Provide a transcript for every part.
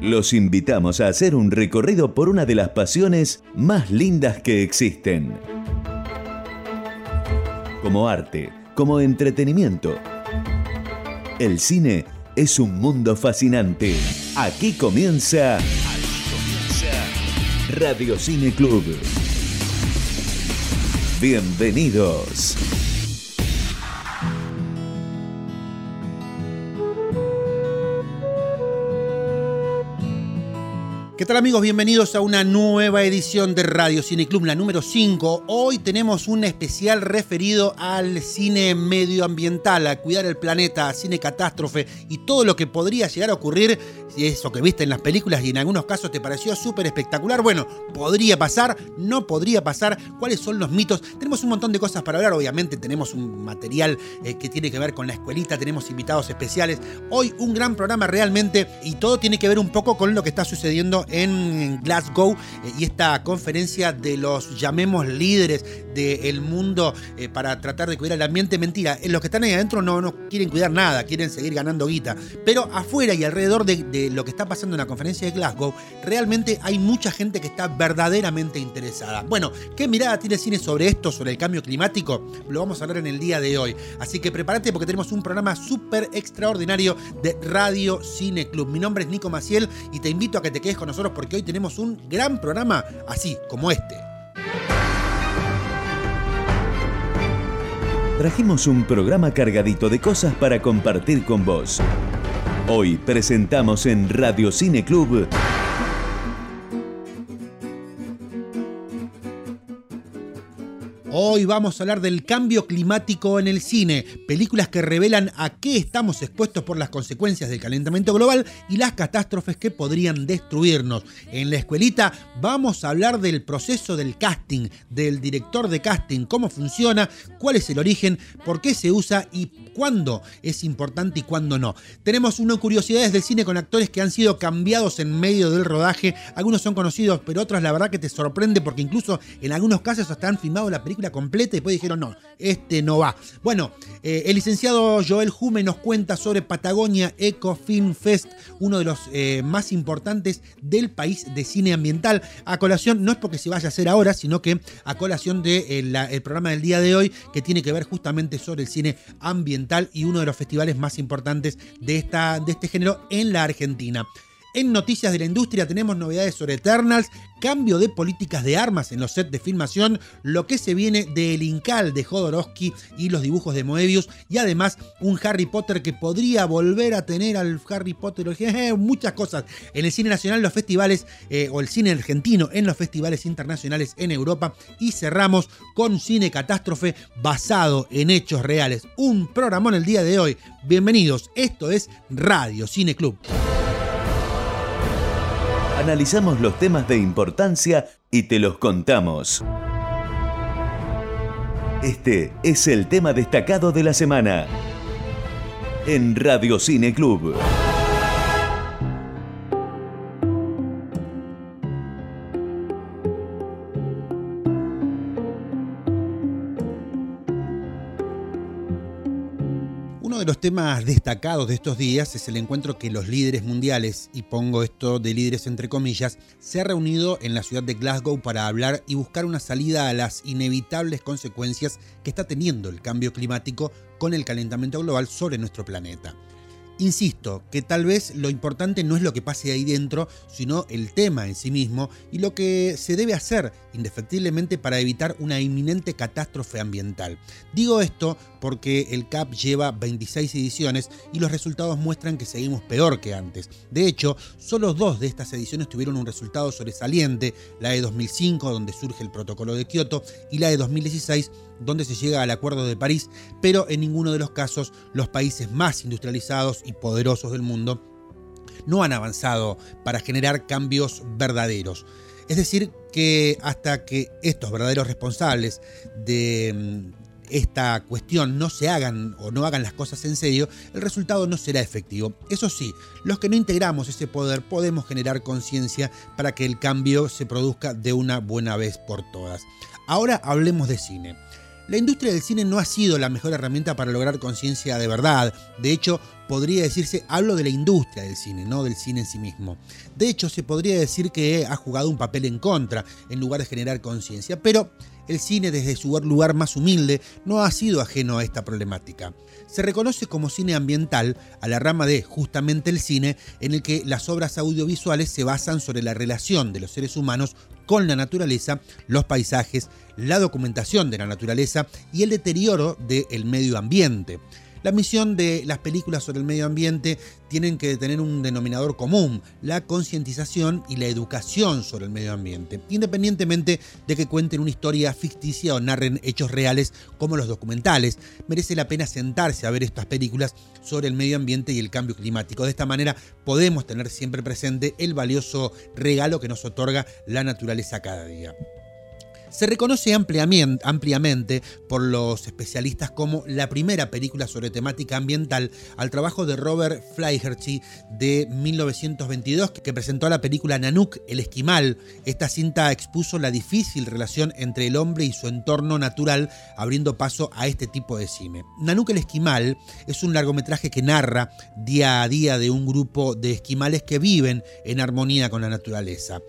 Los invitamos a hacer un recorrido por una de las pasiones más lindas que existen. Como arte, como entretenimiento. El cine es un mundo fascinante. Aquí comienza Radio Cine Club. Bienvenidos. ¿Qué tal amigos? Bienvenidos a una nueva edición de Radio Cine Club, la número 5. Hoy tenemos un especial referido al cine medioambiental, a cuidar el planeta, cine catástrofe y todo lo que podría llegar a ocurrir, si eso que viste en las películas y en algunos casos te pareció súper espectacular. Bueno, podría pasar, no podría pasar, cuáles son los mitos. Tenemos un montón de cosas para hablar, obviamente tenemos un material eh, que tiene que ver con la escuelita, tenemos invitados especiales. Hoy un gran programa realmente y todo tiene que ver un poco con lo que está sucediendo en Glasgow eh, y esta conferencia de los, llamemos, líderes del mundo eh, para tratar de cuidar el ambiente. Mentira, eh, los que están ahí adentro no, no quieren cuidar nada, quieren seguir ganando guita. Pero afuera y alrededor de, de lo que está pasando en la conferencia de Glasgow, realmente hay mucha gente que está verdaderamente interesada. Bueno, ¿qué mirada tiene cine sobre esto, sobre el cambio climático? Lo vamos a hablar en el día de hoy. Así que prepárate porque tenemos un programa súper extraordinario de Radio Cine Club. Mi nombre es Nico Maciel y te invito a que te quedes con nosotros porque hoy tenemos un gran programa así como este. Trajimos un programa cargadito de cosas para compartir con vos. Hoy presentamos en Radio Cine Club Hoy vamos a hablar del cambio climático en el cine, películas que revelan a qué estamos expuestos por las consecuencias del calentamiento global y las catástrofes que podrían destruirnos. En la escuelita vamos a hablar del proceso del casting, del director de casting, cómo funciona, cuál es el origen, por qué se usa y cuándo es importante y cuándo no. Tenemos unas curiosidades del cine con actores que han sido cambiados en medio del rodaje, algunos son conocidos, pero otros la verdad que te sorprende porque incluso en algunos casos hasta han filmado la película completa y después dijeron, no, este no va. Bueno, eh, el licenciado Joel Hume nos cuenta sobre Patagonia Eco Film Fest, uno de los eh, más importantes del país de cine ambiental. A colación, no es porque se vaya a hacer ahora, sino que a colación del de, el programa del día de hoy, que tiene que ver justamente sobre el cine ambiental y uno de los festivales más importantes de, esta, de este género en la Argentina. En Noticias de la Industria tenemos novedades sobre Eternals, cambio de políticas de armas en los sets de filmación, lo que se viene del Incal de Jodorowsky y los dibujos de Moebius, y además un Harry Potter que podría volver a tener al Harry Potter, eh, muchas cosas. En el cine nacional, los festivales, eh, o el cine argentino en los festivales internacionales en Europa, y cerramos con cine catástrofe basado en hechos reales. Un programón el día de hoy. Bienvenidos, esto es Radio Cine Club analizamos los temas de importancia y te los contamos. Este es el tema destacado de la semana en Radio Cine Club. De los temas destacados de estos días es el encuentro que los líderes mundiales, y pongo esto de líderes entre comillas, se ha reunido en la ciudad de Glasgow para hablar y buscar una salida a las inevitables consecuencias que está teniendo el cambio climático con el calentamiento global sobre nuestro planeta. Insisto, que tal vez lo importante no es lo que pase ahí dentro, sino el tema en sí mismo y lo que se debe hacer indefectiblemente para evitar una inminente catástrofe ambiental. Digo esto porque el CAP lleva 26 ediciones y los resultados muestran que seguimos peor que antes. De hecho, solo dos de estas ediciones tuvieron un resultado sobresaliente, la de 2005 donde surge el protocolo de Kioto y la de 2016 donde se llega al Acuerdo de París, pero en ninguno de los casos los países más industrializados y poderosos del mundo no han avanzado para generar cambios verdaderos. Es decir, que hasta que estos verdaderos responsables de mm, esta cuestión no se hagan o no hagan las cosas en serio, el resultado no será efectivo. Eso sí, los que no integramos ese poder podemos generar conciencia para que el cambio se produzca de una buena vez por todas. Ahora hablemos de cine. La industria del cine no ha sido la mejor herramienta para lograr conciencia de verdad. De hecho, podría decirse, hablo de la industria del cine, no del cine en sí mismo. De hecho, se podría decir que ha jugado un papel en contra, en lugar de generar conciencia, pero el cine desde su lugar más humilde no ha sido ajeno a esta problemática. Se reconoce como cine ambiental a la rama de justamente el cine en el que las obras audiovisuales se basan sobre la relación de los seres humanos con la naturaleza, los paisajes, la documentación de la naturaleza y el deterioro del medio ambiente. La misión de las películas sobre el medio ambiente tienen que tener un denominador común, la concientización y la educación sobre el medio ambiente, independientemente de que cuenten una historia ficticia o narren hechos reales como los documentales. Merece la pena sentarse a ver estas películas sobre el medio ambiente y el cambio climático. De esta manera podemos tener siempre presente el valioso regalo que nos otorga la naturaleza cada día se reconoce ampliamente, por los especialistas como la primera película sobre temática ambiental al trabajo de Robert Flaherty de 1922 que presentó la película Nanook, el esquimal. Esta cinta expuso la difícil relación entre el hombre y su entorno natural, abriendo paso a este tipo de cine. Nanook el esquimal es un largometraje que narra día a día de un grupo de esquimales que viven en armonía con la naturaleza.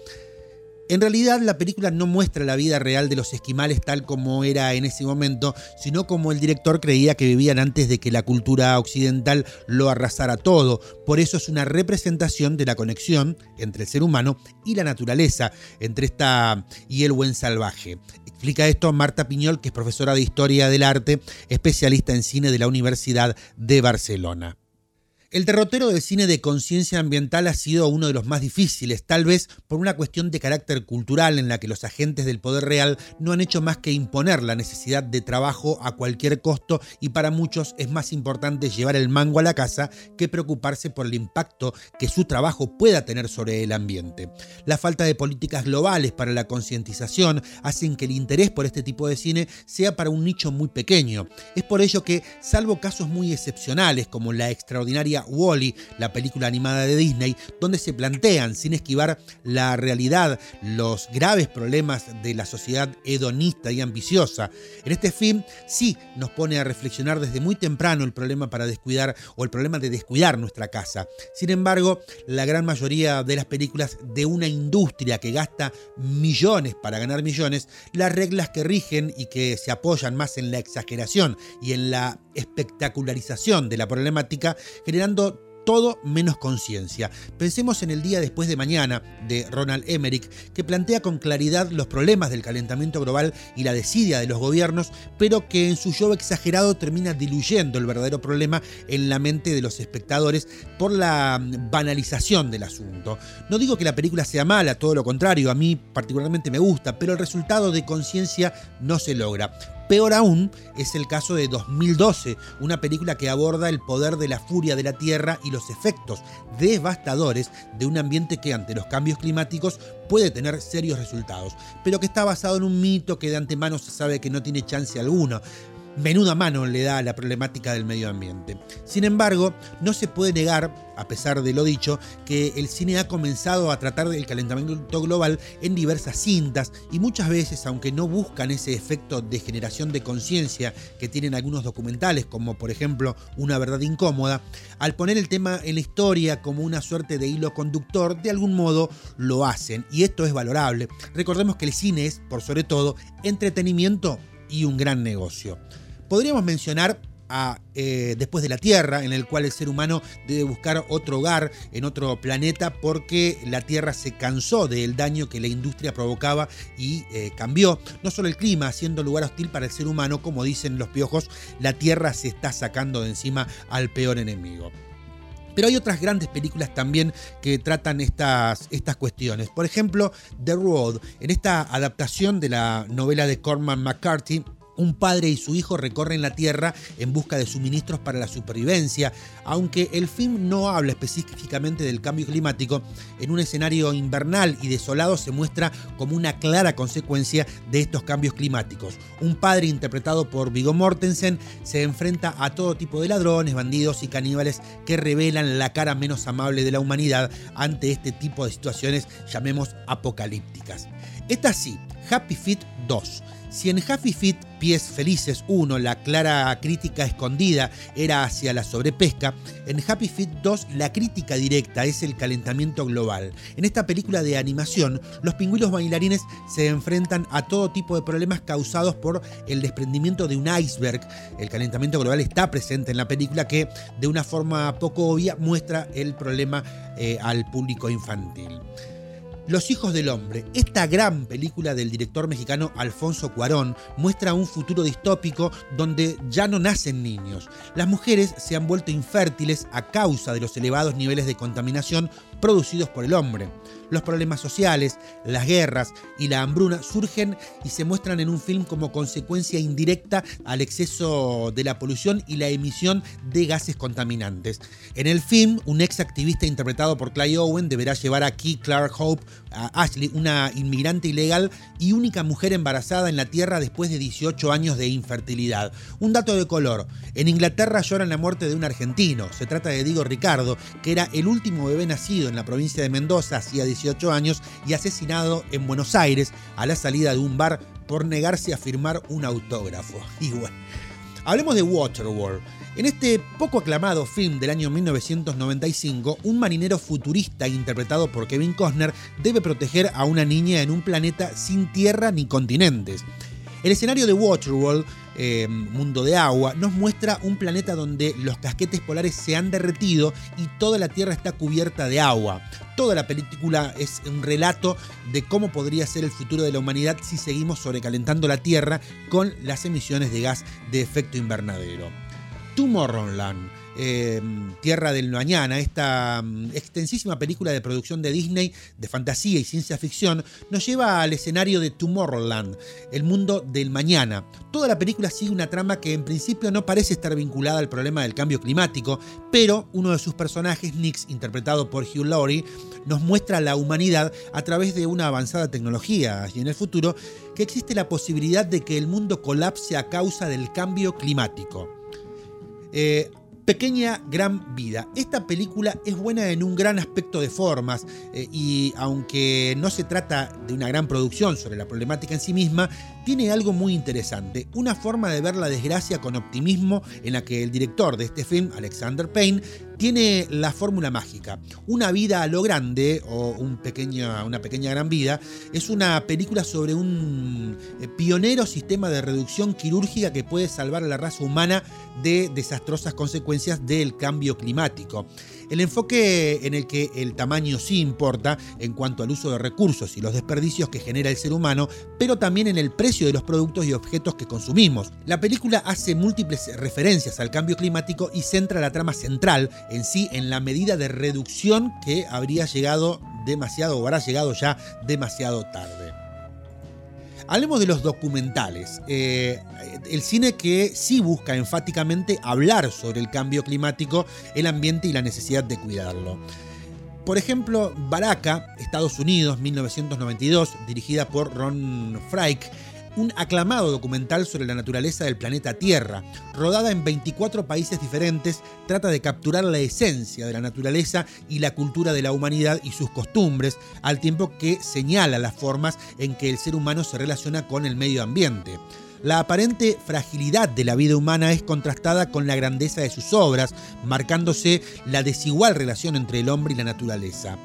En realidad la película no muestra la vida real de los esquimales tal como era en ese momento, sino como el director creía que vivían antes de que la cultura occidental lo arrasara todo. Por eso es una representación de la conexión entre el ser humano y la naturaleza, entre esta y el buen salvaje. Explica esto Marta Piñol, que es profesora de Historia del Arte, especialista en cine de la Universidad de Barcelona. El derrotero del cine de conciencia ambiental ha sido uno de los más difíciles, tal vez por una cuestión de carácter cultural en la que los agentes del poder real no han hecho más que imponer la necesidad de trabajo a cualquier costo y para muchos es más importante llevar el mango a la casa que preocuparse por el impacto que su trabajo pueda tener sobre el ambiente. La falta de políticas globales para la concientización hacen que el interés por este tipo de cine sea para un nicho muy pequeño. Es por ello que, salvo casos muy excepcionales como la extraordinaria Wally, la película animada de Disney, donde se plantean, sin esquivar la realidad, los graves problemas de la sociedad hedonista y ambiciosa. En este film sí nos pone a reflexionar desde muy temprano el problema para descuidar o el problema de descuidar nuestra casa. Sin embargo, la gran mayoría de las películas de una industria que gasta millones para ganar millones, las reglas que rigen y que se apoyan más en la exageración y en la espectacularización de la problemática generan todo menos conciencia. Pensemos en el día después de mañana de Ronald Emmerich, que plantea con claridad los problemas del calentamiento global y la desidia de los gobiernos, pero que en su show exagerado termina diluyendo el verdadero problema en la mente de los espectadores por la banalización del asunto. No digo que la película sea mala, todo lo contrario, a mí particularmente me gusta, pero el resultado de conciencia no se logra. Peor aún es el caso de 2012, una película que aborda el poder de la furia de la Tierra y los efectos devastadores de un ambiente que ante los cambios climáticos puede tener serios resultados, pero que está basado en un mito que de antemano se sabe que no tiene chance alguno menuda mano le da a la problemática del medio ambiente. Sin embargo, no se puede negar, a pesar de lo dicho, que el cine ha comenzado a tratar del calentamiento global en diversas cintas y muchas veces, aunque no buscan ese efecto de generación de conciencia que tienen algunos documentales, como por ejemplo Una verdad incómoda, al poner el tema en la historia como una suerte de hilo conductor, de algún modo lo hacen y esto es valorable. Recordemos que el cine es, por sobre todo, entretenimiento y un gran negocio. Podríamos mencionar a eh, Después de la Tierra, en el cual el ser humano debe buscar otro hogar en otro planeta porque la Tierra se cansó del daño que la industria provocaba y eh, cambió. No solo el clima, siendo lugar hostil para el ser humano, como dicen los piojos, la Tierra se está sacando de encima al peor enemigo. Pero hay otras grandes películas también que tratan estas, estas cuestiones. Por ejemplo, The Road, en esta adaptación de la novela de Corman McCarthy, un padre y su hijo recorren la Tierra en busca de suministros para la supervivencia, aunque el film no habla específicamente del cambio climático, en un escenario invernal y desolado se muestra como una clara consecuencia de estos cambios climáticos. Un padre interpretado por Viggo Mortensen se enfrenta a todo tipo de ladrones, bandidos y caníbales que revelan la cara menos amable de la humanidad ante este tipo de situaciones, llamemos apocalípticas. Esta sí, Happy Feet 2. Si en Happy Feet, Pies Felices 1, la clara crítica escondida era hacia la sobrepesca, en Happy Feet 2 la crítica directa es el calentamiento global. En esta película de animación, los pingüinos bailarines se enfrentan a todo tipo de problemas causados por el desprendimiento de un iceberg. El calentamiento global está presente en la película que de una forma poco obvia muestra el problema eh, al público infantil. Los hijos del hombre, esta gran película del director mexicano Alfonso Cuarón, muestra un futuro distópico donde ya no nacen niños. Las mujeres se han vuelto infértiles a causa de los elevados niveles de contaminación producidos por el hombre. Los problemas sociales, las guerras y la hambruna surgen y se muestran en un film como consecuencia indirecta al exceso de la polución y la emisión de gases contaminantes. En el film, un ex activista interpretado por Clay Owen deberá llevar aquí Clark Hope a Ashley, una inmigrante ilegal y única mujer embarazada en la Tierra después de 18 años de infertilidad. Un dato de color, en Inglaterra lloran la muerte de un argentino, se trata de Diego Ricardo, que era el último bebé nacido en la provincia de Mendoza hacía 18 años y asesinado en Buenos Aires a la salida de un bar por negarse a firmar un autógrafo. Y bueno, hablemos de Waterworld. En este poco aclamado film del año 1995, un marinero futurista interpretado por Kevin Costner debe proteger a una niña en un planeta sin tierra ni continentes. El escenario de Waterworld, eh, Mundo de Agua, nos muestra un planeta donde los casquetes polares se han derretido y toda la Tierra está cubierta de agua. Toda la película es un relato de cómo podría ser el futuro de la humanidad si seguimos sobrecalentando la Tierra con las emisiones de gas de efecto invernadero. Tomorrowland. Eh, Tierra del Mañana, esta mm, extensísima película de producción de Disney de fantasía y ciencia ficción, nos lleva al escenario de Tomorrowland, el mundo del mañana. Toda la película sigue una trama que en principio no parece estar vinculada al problema del cambio climático, pero uno de sus personajes, Nix, interpretado por Hugh Laurie, nos muestra la humanidad a través de una avanzada tecnología y en el futuro que existe la posibilidad de que el mundo colapse a causa del cambio climático. Eh, pequeña gran vida. Esta película es buena en un gran aspecto de formas eh, y aunque no se trata de una gran producción sobre la problemática en sí misma, tiene algo muy interesante, una forma de ver la desgracia con optimismo en la que el director de este film, Alexander Payne, tiene la fórmula mágica. Una vida a lo grande o una pequeña gran vida es una película sobre un eh, pionero sistema de reducción quirúrgica que puede salvar a la raza humana de desastrosas consecuencias del cambio climático. El enfoque en el que el tamaño sí importa en cuanto al uso de recursos y los desperdicios que genera el ser humano, pero también en el precio de los productos y objetos que consumimos. La película hace múltiples referencias al cambio climático y centra la trama central en sí en la medida de reducción que habría llegado demasiado o habrá llegado ya demasiado tarde. Hablemos de los documentales. Eh, el cine que sí busca enfáticamente hablar sobre el cambio climático, el ambiente y la necesidad de cuidarlo. Por ejemplo, Baraka, Estados Unidos, 1992, dirigida por Ron Frike, un aclamado documental sobre la naturaleza del planeta Tierra. Rodada en 24 países diferentes, trata de capturar la esencia de la naturaleza y la cultura de la humanidad y sus costumbres, al tiempo que señala las formas en que el ser humano se relaciona con el medio ambiente. La aparente fragilidad de la vida humana es contrastada con la grandeza de sus obras, marcándose la desigual relación entre el hombre y la naturaleza.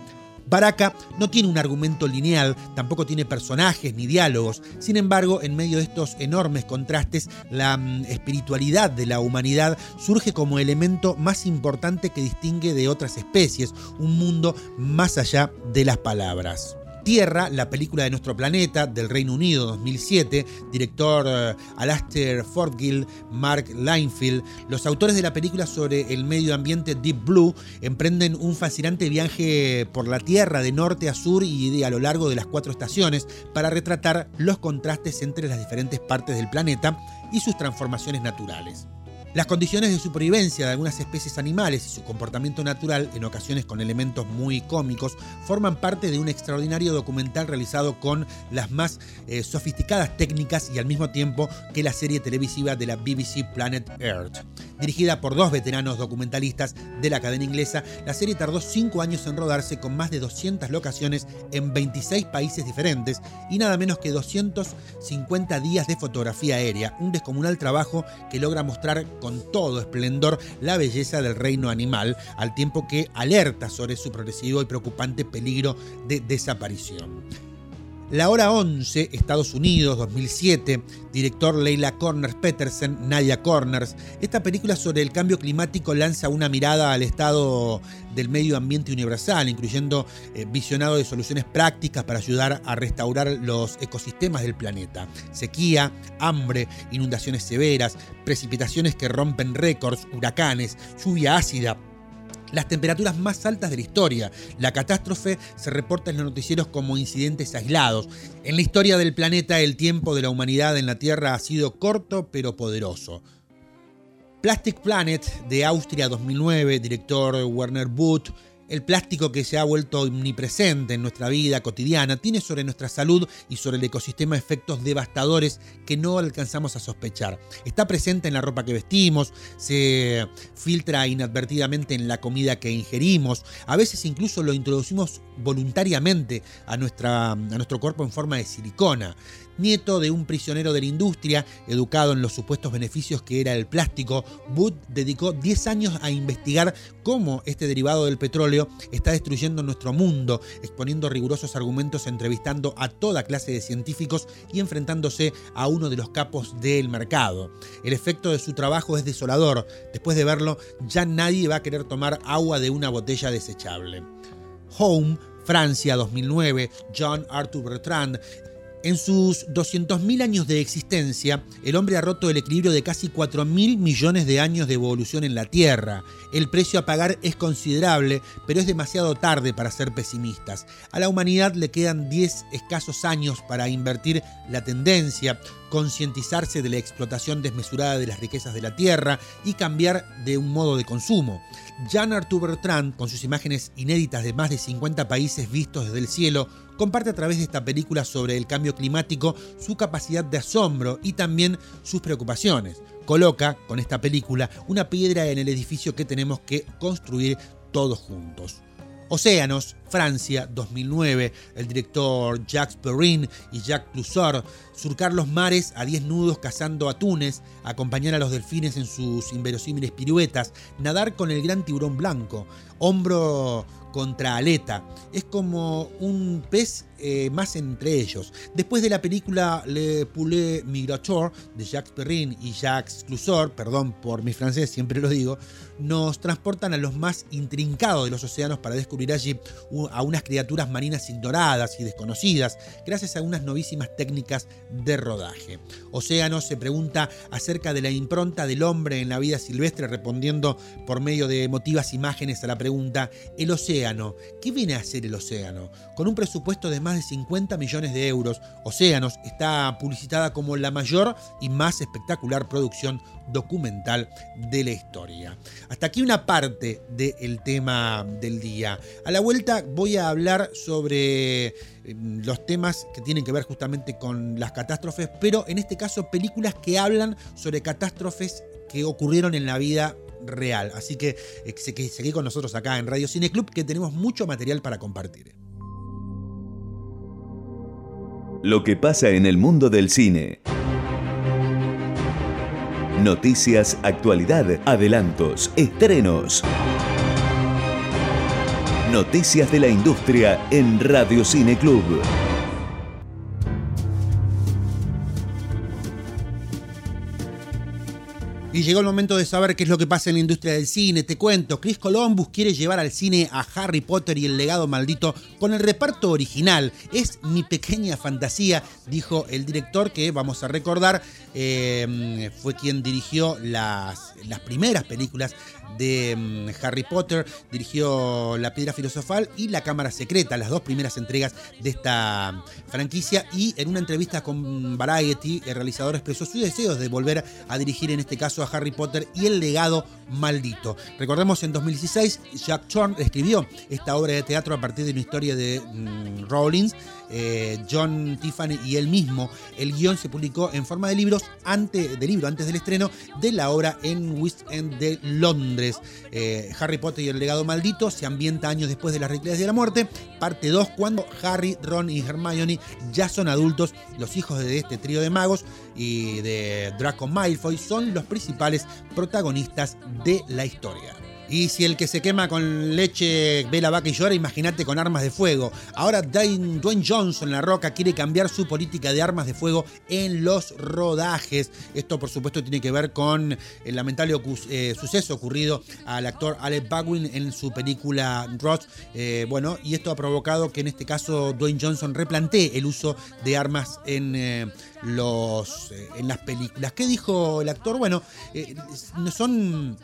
Baraka no tiene un argumento lineal, tampoco tiene personajes ni diálogos. Sin embargo, en medio de estos enormes contrastes, la mm, espiritualidad de la humanidad surge como elemento más importante que distingue de otras especies, un mundo más allá de las palabras. Tierra, la película de nuestro planeta del Reino Unido 2007, director uh, Alastair Fortgill, Mark Linefield, los autores de la película sobre el medio ambiente Deep Blue emprenden un fascinante viaje por la Tierra de norte a sur y a lo largo de las cuatro estaciones para retratar los contrastes entre las diferentes partes del planeta y sus transformaciones naturales. Las condiciones de supervivencia de algunas especies animales y su comportamiento natural, en ocasiones con elementos muy cómicos, forman parte de un extraordinario documental realizado con las más eh, sofisticadas técnicas y al mismo tiempo que la serie televisiva de la BBC Planet Earth. Dirigida por dos veteranos documentalistas de la cadena inglesa, la serie tardó cinco años en rodarse con más de 200 locaciones en 26 países diferentes y nada menos que 250 días de fotografía aérea, un descomunal trabajo que logra mostrar todo esplendor la belleza del reino animal, al tiempo que alerta sobre su progresivo y preocupante peligro de desaparición. La Hora 11, Estados Unidos, 2007, director Leila Corners Petersen, Nadia Corners. Esta película sobre el cambio climático lanza una mirada al estado del medio ambiente universal, incluyendo eh, visionado de soluciones prácticas para ayudar a restaurar los ecosistemas del planeta. Sequía, hambre, inundaciones severas, precipitaciones que rompen récords, huracanes, lluvia ácida, las temperaturas más altas de la historia. La catástrofe se reporta en los noticieros como incidentes aislados. En la historia del planeta, el tiempo de la humanidad en la Tierra ha sido corto pero poderoso. Plastic Planet de Austria 2009, director Werner Booth, el plástico que se ha vuelto omnipresente en nuestra vida cotidiana tiene sobre nuestra salud y sobre el ecosistema efectos devastadores que no alcanzamos a sospechar. Está presente en la ropa que vestimos, se filtra inadvertidamente en la comida que ingerimos, a veces incluso lo introducimos voluntariamente a, nuestra, a nuestro cuerpo en forma de silicona nieto de un prisionero de la industria, educado en los supuestos beneficios que era el plástico, Wood dedicó 10 años a investigar cómo este derivado del petróleo está destruyendo nuestro mundo, exponiendo rigurosos argumentos, entrevistando a toda clase de científicos y enfrentándose a uno de los capos del mercado. El efecto de su trabajo es desolador. Después de verlo, ya nadie va a querer tomar agua de una botella desechable. Home Francia 2009, John Arthur Bertrand en sus 200.000 años de existencia, el hombre ha roto el equilibrio de casi 4.000 millones de años de evolución en la Tierra. El precio a pagar es considerable, pero es demasiado tarde para ser pesimistas. A la humanidad le quedan 10 escasos años para invertir la tendencia, concientizarse de la explotación desmesurada de las riquezas de la Tierra y cambiar de un modo de consumo. Jean Arthur Bertrand, con sus imágenes inéditas de más de 50 países vistos desde el cielo, comparte a través de esta película sobre el cambio climático su capacidad de asombro y también sus preocupaciones. Coloca, con esta película, una piedra en el edificio que tenemos que construir todos juntos. Océanos, Francia, 2009, el director Jacques Perrin y Jacques Clusor, surcar los mares a 10 nudos cazando atunes, acompañar a los delfines en sus inverosímiles piruetas, nadar con el gran tiburón blanco, hombro contra aleta. Es como un pez eh, más entre ellos. Después de la película Le Poulet Migrateur de Jacques Perrin y Jacques Clusor, perdón por mi francés, siempre lo digo, nos transportan a los más intrincados de los océanos para descubrir allí a unas criaturas marinas ignoradas y desconocidas, gracias a unas novísimas técnicas de rodaje. Océano se pregunta acerca de la impronta del hombre en la vida silvestre, respondiendo por medio de emotivas imágenes a la pregunta, ¿el océano? ¿Qué viene a hacer el océano? Con un presupuesto de más de 50 millones de euros, Océanos está publicitada como la mayor y más espectacular producción documental de la historia. Hasta aquí una parte del tema del día. A la vuelta voy a hablar sobre em, los temas que tienen que ver justamente con las catástrofes, pero en este caso películas que hablan sobre catástrofes que ocurrieron en la vida real. Así que eh, seguí con nosotros acá en Radio Cine Club que tenemos mucho material para compartir. Lo que pasa en el mundo del cine. Noticias, actualidad, adelantos, estrenos. Noticias de la industria en Radio Cine Club. Y llegó el momento de saber qué es lo que pasa en la industria del cine. Te cuento, Chris Columbus quiere llevar al cine a Harry Potter y el legado maldito con el reparto original. Es mi pequeña fantasía, dijo el director que, vamos a recordar, eh, fue quien dirigió las, las primeras películas de mm, Harry Potter, dirigió La Piedra Filosofal y La Cámara Secreta, las dos primeras entregas de esta franquicia. Y en una entrevista con Variety, el realizador expresó su deseo de volver a dirigir en este caso a Harry Potter y el legado maldito. Recordemos en 2016, Jack Thorne escribió esta obra de teatro a partir de una historia de mm, Rawlings eh, John Tiffany y él mismo. El guion se publicó en forma de libros antes, de libro antes del estreno de la obra en West End de Londres. Eh, Harry Potter y el legado maldito se ambienta años después de las Reliquias de la Muerte, parte 2, cuando Harry, Ron y Hermione ya son adultos, los hijos de este trío de magos y de Draco Malfoy son los principales protagonistas de la historia. Y si el que se quema con leche ve la vaca y llora, imagínate con armas de fuego. Ahora Dwayne Johnson, La Roca, quiere cambiar su política de armas de fuego en los rodajes. Esto, por supuesto, tiene que ver con el lamentable eh, suceso ocurrido al actor Alec Baldwin en su película Ross. Eh, bueno, y esto ha provocado que en este caso Dwayne Johnson replantee el uso de armas en, eh, los, en las películas. ¿Qué dijo el actor? Bueno, son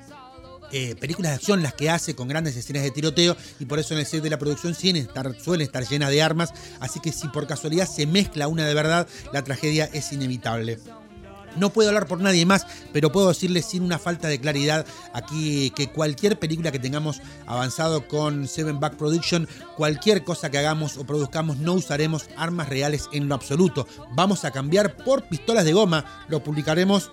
eh, películas de acción las que hace con grandes escenas de tiroteo y por eso en el set de la producción suelen estar, suelen estar de armas, así que si por casualidad se mezcla una de verdad, la tragedia es inevitable. No puedo hablar por nadie más, pero puedo decirles sin una falta de claridad aquí que cualquier película que tengamos avanzado con Seven Back Production, cualquier cosa que hagamos o produzcamos, no usaremos armas reales en lo absoluto. Vamos a cambiar por pistolas de goma, lo publicaremos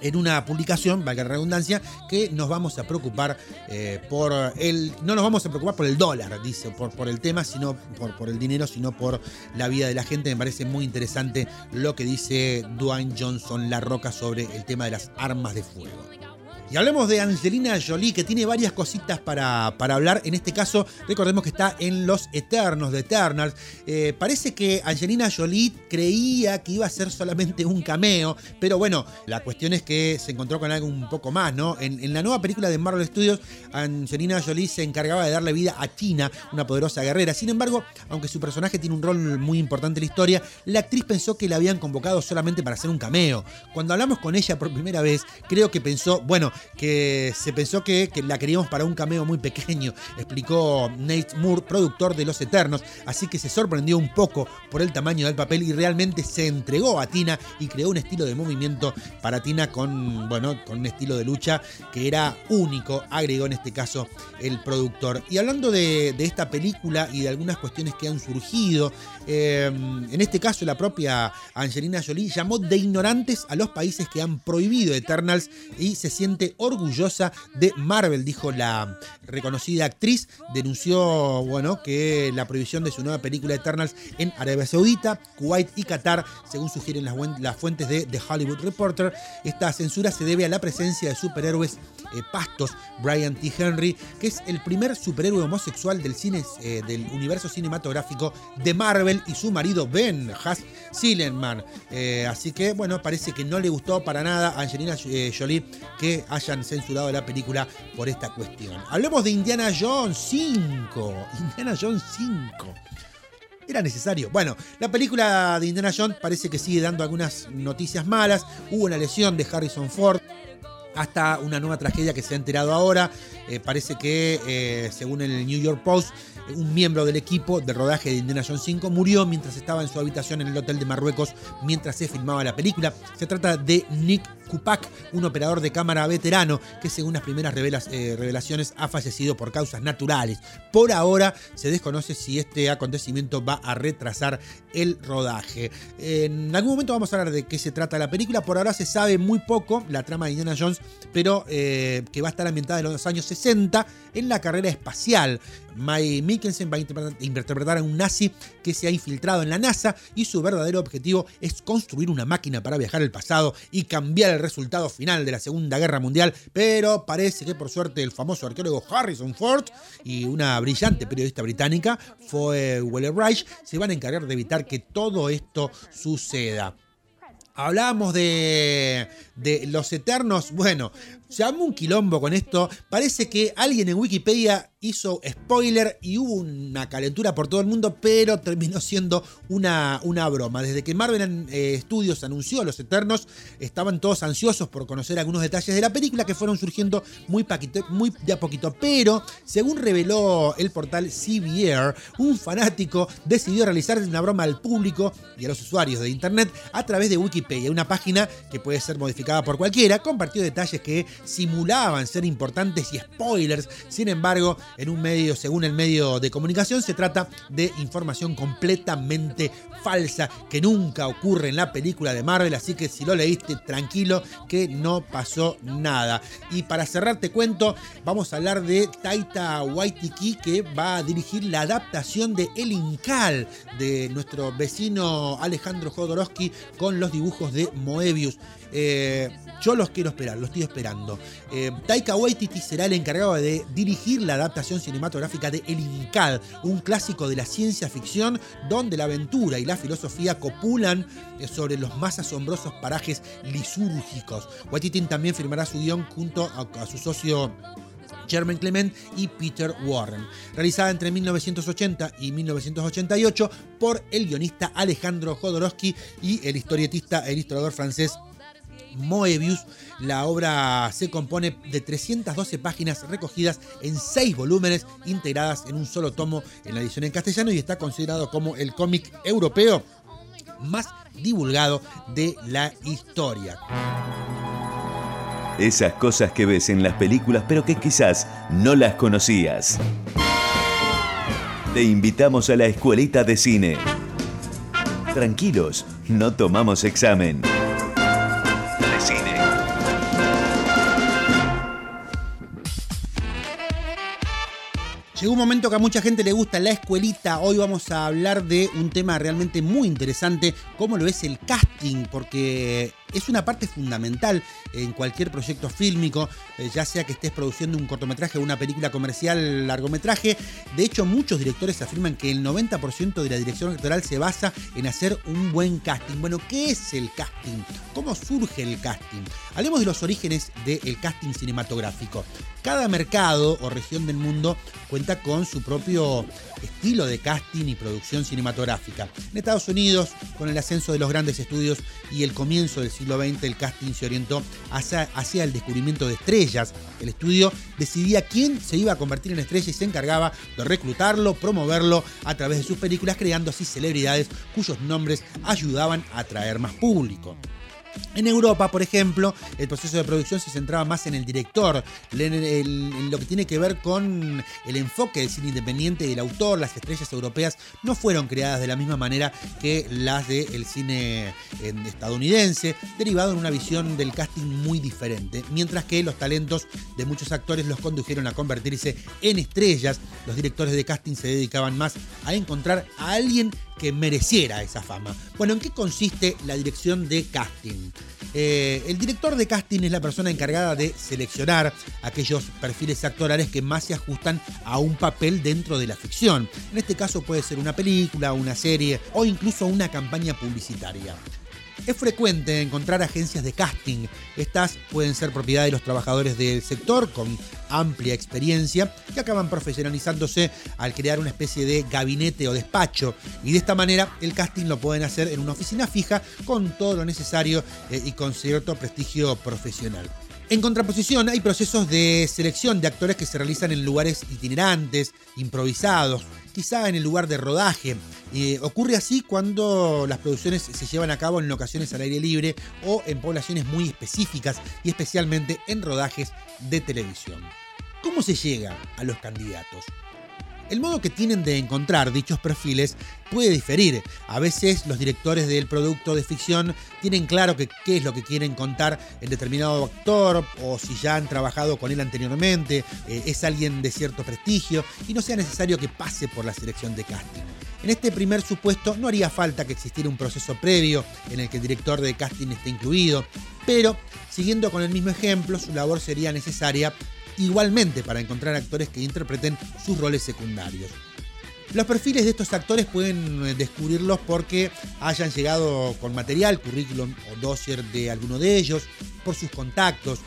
en una publicación, valga la redundancia, que nos vamos a preocupar eh, por el. No nos vamos a preocupar por el dólar, dice, por, por el tema, sino por, por el dinero, sino por la vida de la gente. Me parece muy interesante lo que dice Dwayne Johnson La Roca sobre el tema de las armas de fuego. Y hablemos de Angelina Jolie, que tiene varias cositas para, para hablar. En este caso, recordemos que está en Los Eternos, de Eternals. Eh, parece que Angelina Jolie creía que iba a ser solamente un cameo, pero bueno, la cuestión es que se encontró con algo un poco más, ¿no? En, la nueva película de Marvel Studios, Angelina Jolie se encargaba de darle vida a Tina, una poderosa guerrera. Sin embargo, aunque su personaje tiene un rol muy importante en la historia, la actriz pensó que la habían convocado solamente para hacer un cameo. Cuando hablamos con ella por primera vez, creo que pensó, bueno, que se pensó que, la queríamos para un cameo muy pequeño, explicó Nate Moore, productor de Los Eternos, así que se sorprendió un poco por el tamaño del papel y realmente se entregó a Tina y creó un estilo de movimiento para Tina con, bueno, con un estilo de lucha que era único, agregó en este caso el productor. Y hablando de, esta película y de algunas cuestiones que han surgido, eh, en este caso la propia Angelina Jolie llamó de ignorantes a los países que han prohibido Eternals y se siente orgullosa de Marvel, dijo la reconocida actriz. Denunció, bueno, que la prohibición de su nueva película Eternals en Arabia Saudita, Kuwait y Qatar, según sugieren las, fuentes de The Hollywood Reporter, esta censura se debe a la presencia de superhéroes eh, pastos, Brian T. Henry, que es el primer superhéroe homosexual del cine eh, del universo cinematográfico de Marvel y su marido Ben Haas Sillerman. Eh, así que, bueno, parece que no le gustó para nada a Angelina Jolie que hayan censurado la película por esta cuestión. Hablemos de Indiana Jones 5. Indiana Jones 5 era necesario. Bueno, la película de Indiana Jones parece que sigue dando algunas noticias malas. Hubo una lesión de Harrison Ford. Hasta una nueva tragedia que se ha enterado ahora. Eh, parece que, eh, según el New York Post, un miembro del equipo de rodaje de Indiana Jones 5 murió mientras estaba en su habitación en el hotel de Marruecos mientras se filmaba la película. Se trata de Nick Kupak, un operador de cámara veterano que según las primeras eh, revelaciones ha fallecido por causas naturales. Por ahora se desconoce si este acontecimiento va a retrasar el rodaje. En algún momento vamos a hablar de qué se trata la película. Por ahora se sabe muy poco la trama de Indiana Jones, pero eh, que va a estar ambientada en los años 60 en la carrera espacial. Mike Mikkelsen va a interpretar a un nazi que se ha infiltrado en la NASA y su verdadero objetivo es construir una máquina para viajar al pasado y cambiar el resultado final de la Segunda Guerra Mundial, pero parece que por suerte el famoso arqueólogo Harrison Ford y una brillante periodista británica, fue Weller Reich, se van a encargar de evitar que todo esto suceda. Hablamos de, de, los Eternos. Bueno, Se armó un quilombo con esto. Parece que alguien en Wikipedia hizo spoiler y hubo una calentura por todo el mundo, pero terminó siendo una, una broma. Desde que Marvel eh, Studios anunció Los Eternos, estaban todos ansiosos por conocer algunos detalles de la película que fueron surgiendo muy, muy de a poquito. Pero, según reveló el portal CBR, un fanático decidió realizar una broma al público y a los usuarios de Internet a través de Wikipedia, una página que puede ser modificada por cualquiera. Compartió detalles que simulaban ser importantes y spoilers. Sin embargo, en un medio, según el medio de comunicación, se trata de información completamente falsa que nunca ocurre en la película de Marvel, así que si lo leíste, tranquilo que no pasó nada. Y para cerrar te cuento, vamos a hablar de Taita Waititi que va a dirigir la adaptación de El Incal de nuestro vecino Alejandro Jodorowsky con los dibujos de Moebius. Eh, yo los quiero esperar, los estoy esperando. Eh, Taika Waititi será el encargado de dirigir la adaptación cinematográfica de El Incal, un clásico de la ciencia ficción donde la aventura y la filosofía copulan eh, sobre los más asombrosos parajes lisúrgicos. Waititi también firmará su guion junto a, su socio Jermaine Clement y Peter Warren, realizada entre 1980 y 1988 por el guionista Alejandro Jodorowsky y el historietista, el historiador francés Moebius. La obra se compone de 312 páginas recogidas en 6 volúmenes integradas en un solo tomo en la edición en castellano y está considerado como el cómic europeo más divulgado de la historia. Esas cosas que ves en las películas pero que quizás no las conocías. Te invitamos a la escuelita de cine. Tranquilos, no tomamos examen. Llegó un momento que a mucha gente le gusta la escuelita. Hoy vamos a hablar de un tema realmente muy interesante, como lo es el casting, porque es una parte fundamental en cualquier proyecto fílmico, eh, ya sea que estés produciendo un cortometraje o una película comercial largometraje. De hecho, muchos directores afirman que el 90% de la dirección actoral se basa en hacer un buen casting. Bueno, ¿qué es el casting? ¿Cómo surge el casting? Hablemos de los orígenes del casting cinematográfico. Cada mercado o región del mundo cuenta con su propio estilo de casting y producción cinematográfica. En Estados Unidos, con el ascenso de los grandes estudios y el comienzo del siglo XX, el casting se orientó hacia, hacia, el descubrimiento de estrellas. El estudio decidía quién se iba a convertir en estrella y se encargaba de reclutarlo, promoverlo a través de sus películas, creando así celebridades cuyos nombres ayudaban a atraer más público. En Europa, por ejemplo, el proceso de producción se centraba más en el director, en, lo que tiene que ver con el enfoque del cine independiente y el autor. Las estrellas europeas no fueron creadas de la misma manera que las del cine estadounidense, derivado en una visión del casting muy diferente. Mientras que los talentos de muchos actores los condujeron a convertirse en estrellas, los directores de casting se dedicaban más a encontrar a alguien que mereciera esa fama. Bueno, ¿en qué consiste la dirección de casting? Eh, el director de casting es la persona encargada de seleccionar aquellos perfiles actorales que más se ajustan a un papel dentro de la ficción. En este caso puede ser una película, una serie o incluso una campaña publicitaria. Es frecuente encontrar agencias de casting. Estas pueden ser propiedad de los trabajadores del sector con amplia experiencia que acaban profesionalizándose al crear una especie de gabinete o despacho y de esta manera el casting lo pueden hacer en una oficina fija con todo lo necesario eh, y con cierto prestigio profesional. En contraposición, hay procesos de selección de actores que se realizan en lugares itinerantes, improvisados, quizá en el lugar de rodaje. Eh, ocurre así cuando las producciones se llevan a cabo en locaciones al aire libre o en poblaciones muy específicas y especialmente en rodajes de televisión. ¿Cómo se llega a los candidatos? El modo que tienen de encontrar dichos perfiles puede diferir. A veces los directores del producto de ficción tienen claro que, qué es lo que quieren contar el determinado actor o si ya han trabajado con él anteriormente, eh, es alguien de cierto prestigio y no sea necesario que pase por la selección de casting. En este primer supuesto no haría falta que existiera un proceso previo en el que el director de casting esté incluido, pero siguiendo con el mismo ejemplo, su labor sería necesaria igualmente para encontrar actores que interpreten sus roles secundarios. Los perfiles de estos actores pueden eh, descubrirlos porque hayan llegado con material, currículum o dossier de alguno de ellos, por sus contactos,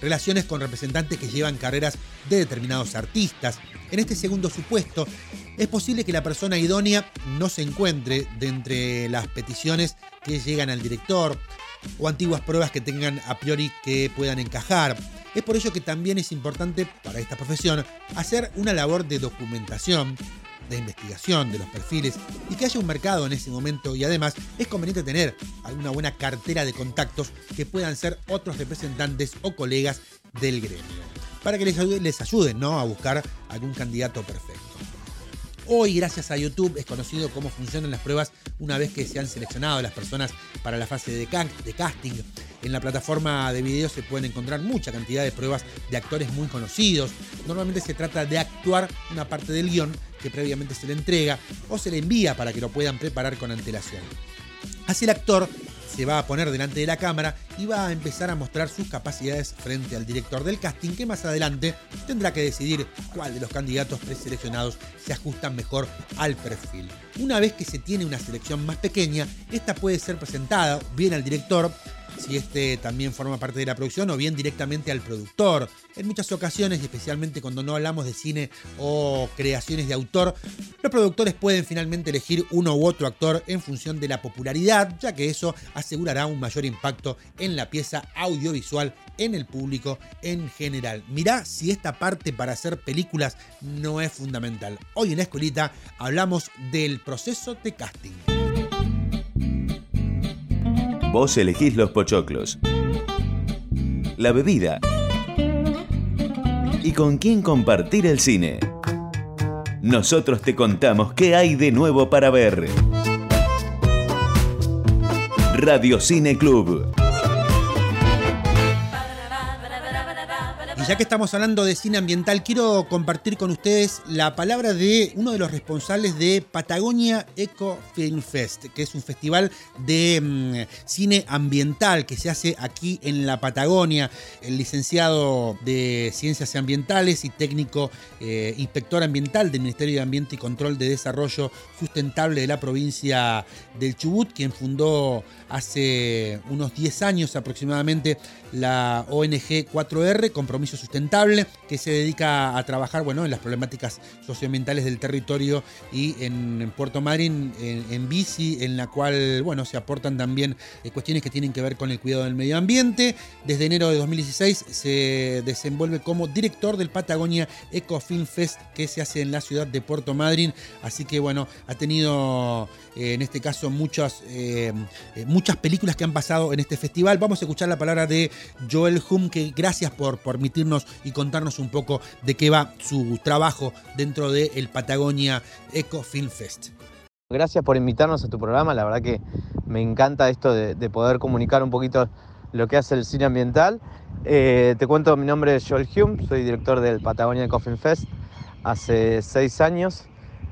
relaciones con representantes que llevan carreras de determinados artistas. En este segundo supuesto, es posible que la persona idónea no se encuentre de entre las peticiones que llegan al director o antiguas pruebas que tengan a priori que puedan encajar. Es por ello que también es importante para esta profesión hacer una labor de documentación, de investigación de los perfiles y que haya un mercado en ese momento y además es conveniente tener alguna buena cartera de contactos que puedan ser otros representantes o colegas del gremio para que les, ayuden ¿no? a buscar algún candidato perfecto. Hoy, gracias a YouTube, es conocido cómo funcionan las pruebas una vez que se han seleccionado las personas para la fase de, casting. En la plataforma de videos se pueden encontrar mucha cantidad de pruebas de actores muy conocidos. Normalmente se trata de actuar una parte del guion que previamente se le entrega o se le envía para que lo puedan preparar con antelación. Así el actor se va a poner delante de la cámara y va a empezar a mostrar sus capacidades frente al director del casting que más adelante tendrá que decidir cuál de los candidatos preseleccionados se ajustan mejor al perfil. Una vez que se tiene una selección más pequeña, esta puede ser presentada bien al director si este también forma parte de la producción o bien directamente al productor. En muchas ocasiones, especialmente cuando no hablamos de cine o creaciones de autor, los productores pueden finalmente elegir uno u otro actor en función de la popularidad, ya que eso asegurará un mayor impacto en la pieza audiovisual en el público en general. Mirá si esta parte para hacer películas no es fundamental. Hoy en la escuelita hablamos del proceso de casting. Vos elegís los pochoclos, la bebida y con quién compartir el cine. Nosotros te contamos qué hay de nuevo para ver. Radio Cine Club. Ya que estamos hablando de cine ambiental, quiero compartir con ustedes la palabra de uno de los responsables de Patagonia Eco Film Fest, que es un festival de mm, cine ambiental que se hace aquí en la Patagonia. El licenciado de Ciencias Ambientales y técnico eh, inspector ambiental del Ministerio de Ambiente y Control de Desarrollo Sustentable de la provincia del Chubut, quien fundó hace unos 10 años aproximadamente la ONG 4R, Compromiso Sustentable, que se dedica a trabajar bueno, en las problemáticas socioambientales del territorio y en, Puerto Madryn, en, bici, en la cual bueno, se aportan también eh, cuestiones que tienen que ver con el cuidado del medio ambiente. Desde enero de 2016 se desenvuelve como director del Patagonia Eco Film Fest que se hace en la ciudad de Puerto Madryn. Así que bueno, ha tenido eh, en este caso muchas, eh, muchas películas que han pasado en este festival. Vamos a escuchar la palabra de Joel Hum, que gracias por permitirnos y contarnos un poco de qué va su trabajo dentro del el Patagonia Eco Film Fest. Gracias por invitarnos a tu programa, la verdad que me encanta esto de, poder comunicar un poquito lo que hace el cine ambiental. Eh, te cuento, mi nombre es Joel Hume, soy director del Patagonia Eco Film Fest hace seis años,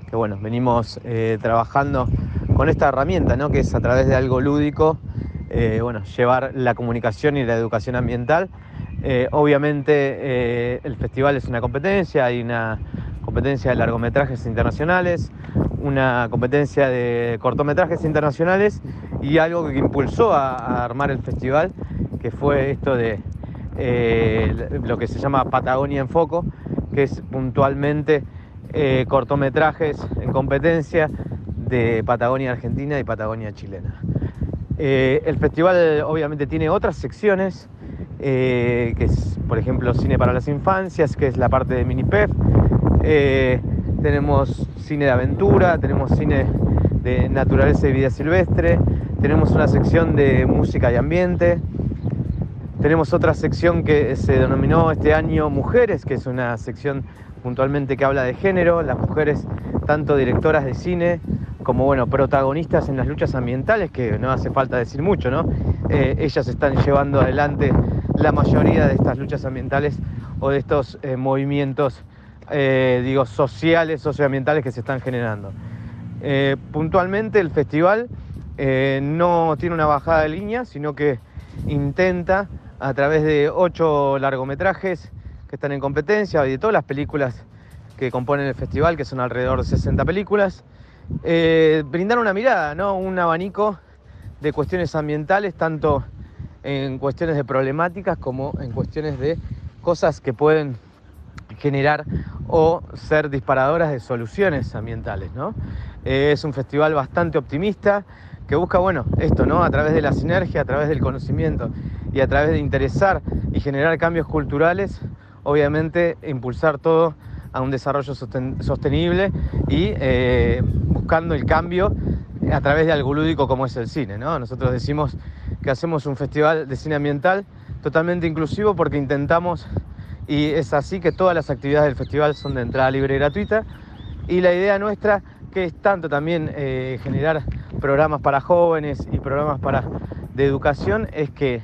que bueno, venimos eh, trabajando con esta herramienta, ¿no? que es a través de algo lúdico, eh, bueno, llevar la comunicación y la educación ambiental. Eh, obviamente eh, el festival es una competencia, hay una competencia de largometrajes internacionales, una competencia de cortometrajes internacionales y algo que impulsó a, armar el festival, que fue esto de lo que se llama Patagonia en Foco, que es puntualmente cortometrajes en competencia de Patagonia Argentina y Patagonia chilena. Eh, el festival obviamente tiene otras secciones, eh, que es por ejemplo cine para las infancias, que es la parte de Minipef. Eh, tenemos cine de aventura, tenemos cine de naturaleza y vida silvestre, tenemos una sección de música y ambiente, tenemos otra sección que se denominó este año Mujeres, que es una sección puntualmente que habla de género, las mujeres tanto directoras de cine como bueno, protagonistas en las luchas ambientales, que no hace falta decir mucho, ¿no? Eh, ellas están llevando adelante la mayoría de estas luchas ambientales o de estos eh, movimientos, eh, digo, sociales, socioambientales que se están generando. puntualmente el festival no tiene una bajada de línea, sino que intenta a través de ocho largometrajes que están en competencia y de todas las películas que componen el festival, que son alrededor de 60 películas, eh, brindar una mirada, ¿no? un abanico de cuestiones ambientales, tanto en cuestiones de problemáticas como en cuestiones de cosas que pueden generar o ser disparadoras de soluciones ambientales. ¿no? Eh, es un festival bastante optimista que busca, bueno, esto, ¿no? A través de la sinergia, a través del conocimiento y a través de interesar y generar cambios culturales, obviamente impulsar todo a un desarrollo sostenible y eh, buscando el cambio a través de algo lúdico como es el cine. ¿no? Nosotros decimos que hacemos un festival de cine ambiental totalmente inclusivo porque intentamos, y es así que todas las actividades del festival son de entrada libre y gratuita, y la idea nuestra que es tanto también eh, generar programas para jóvenes y programas para, de educación, es que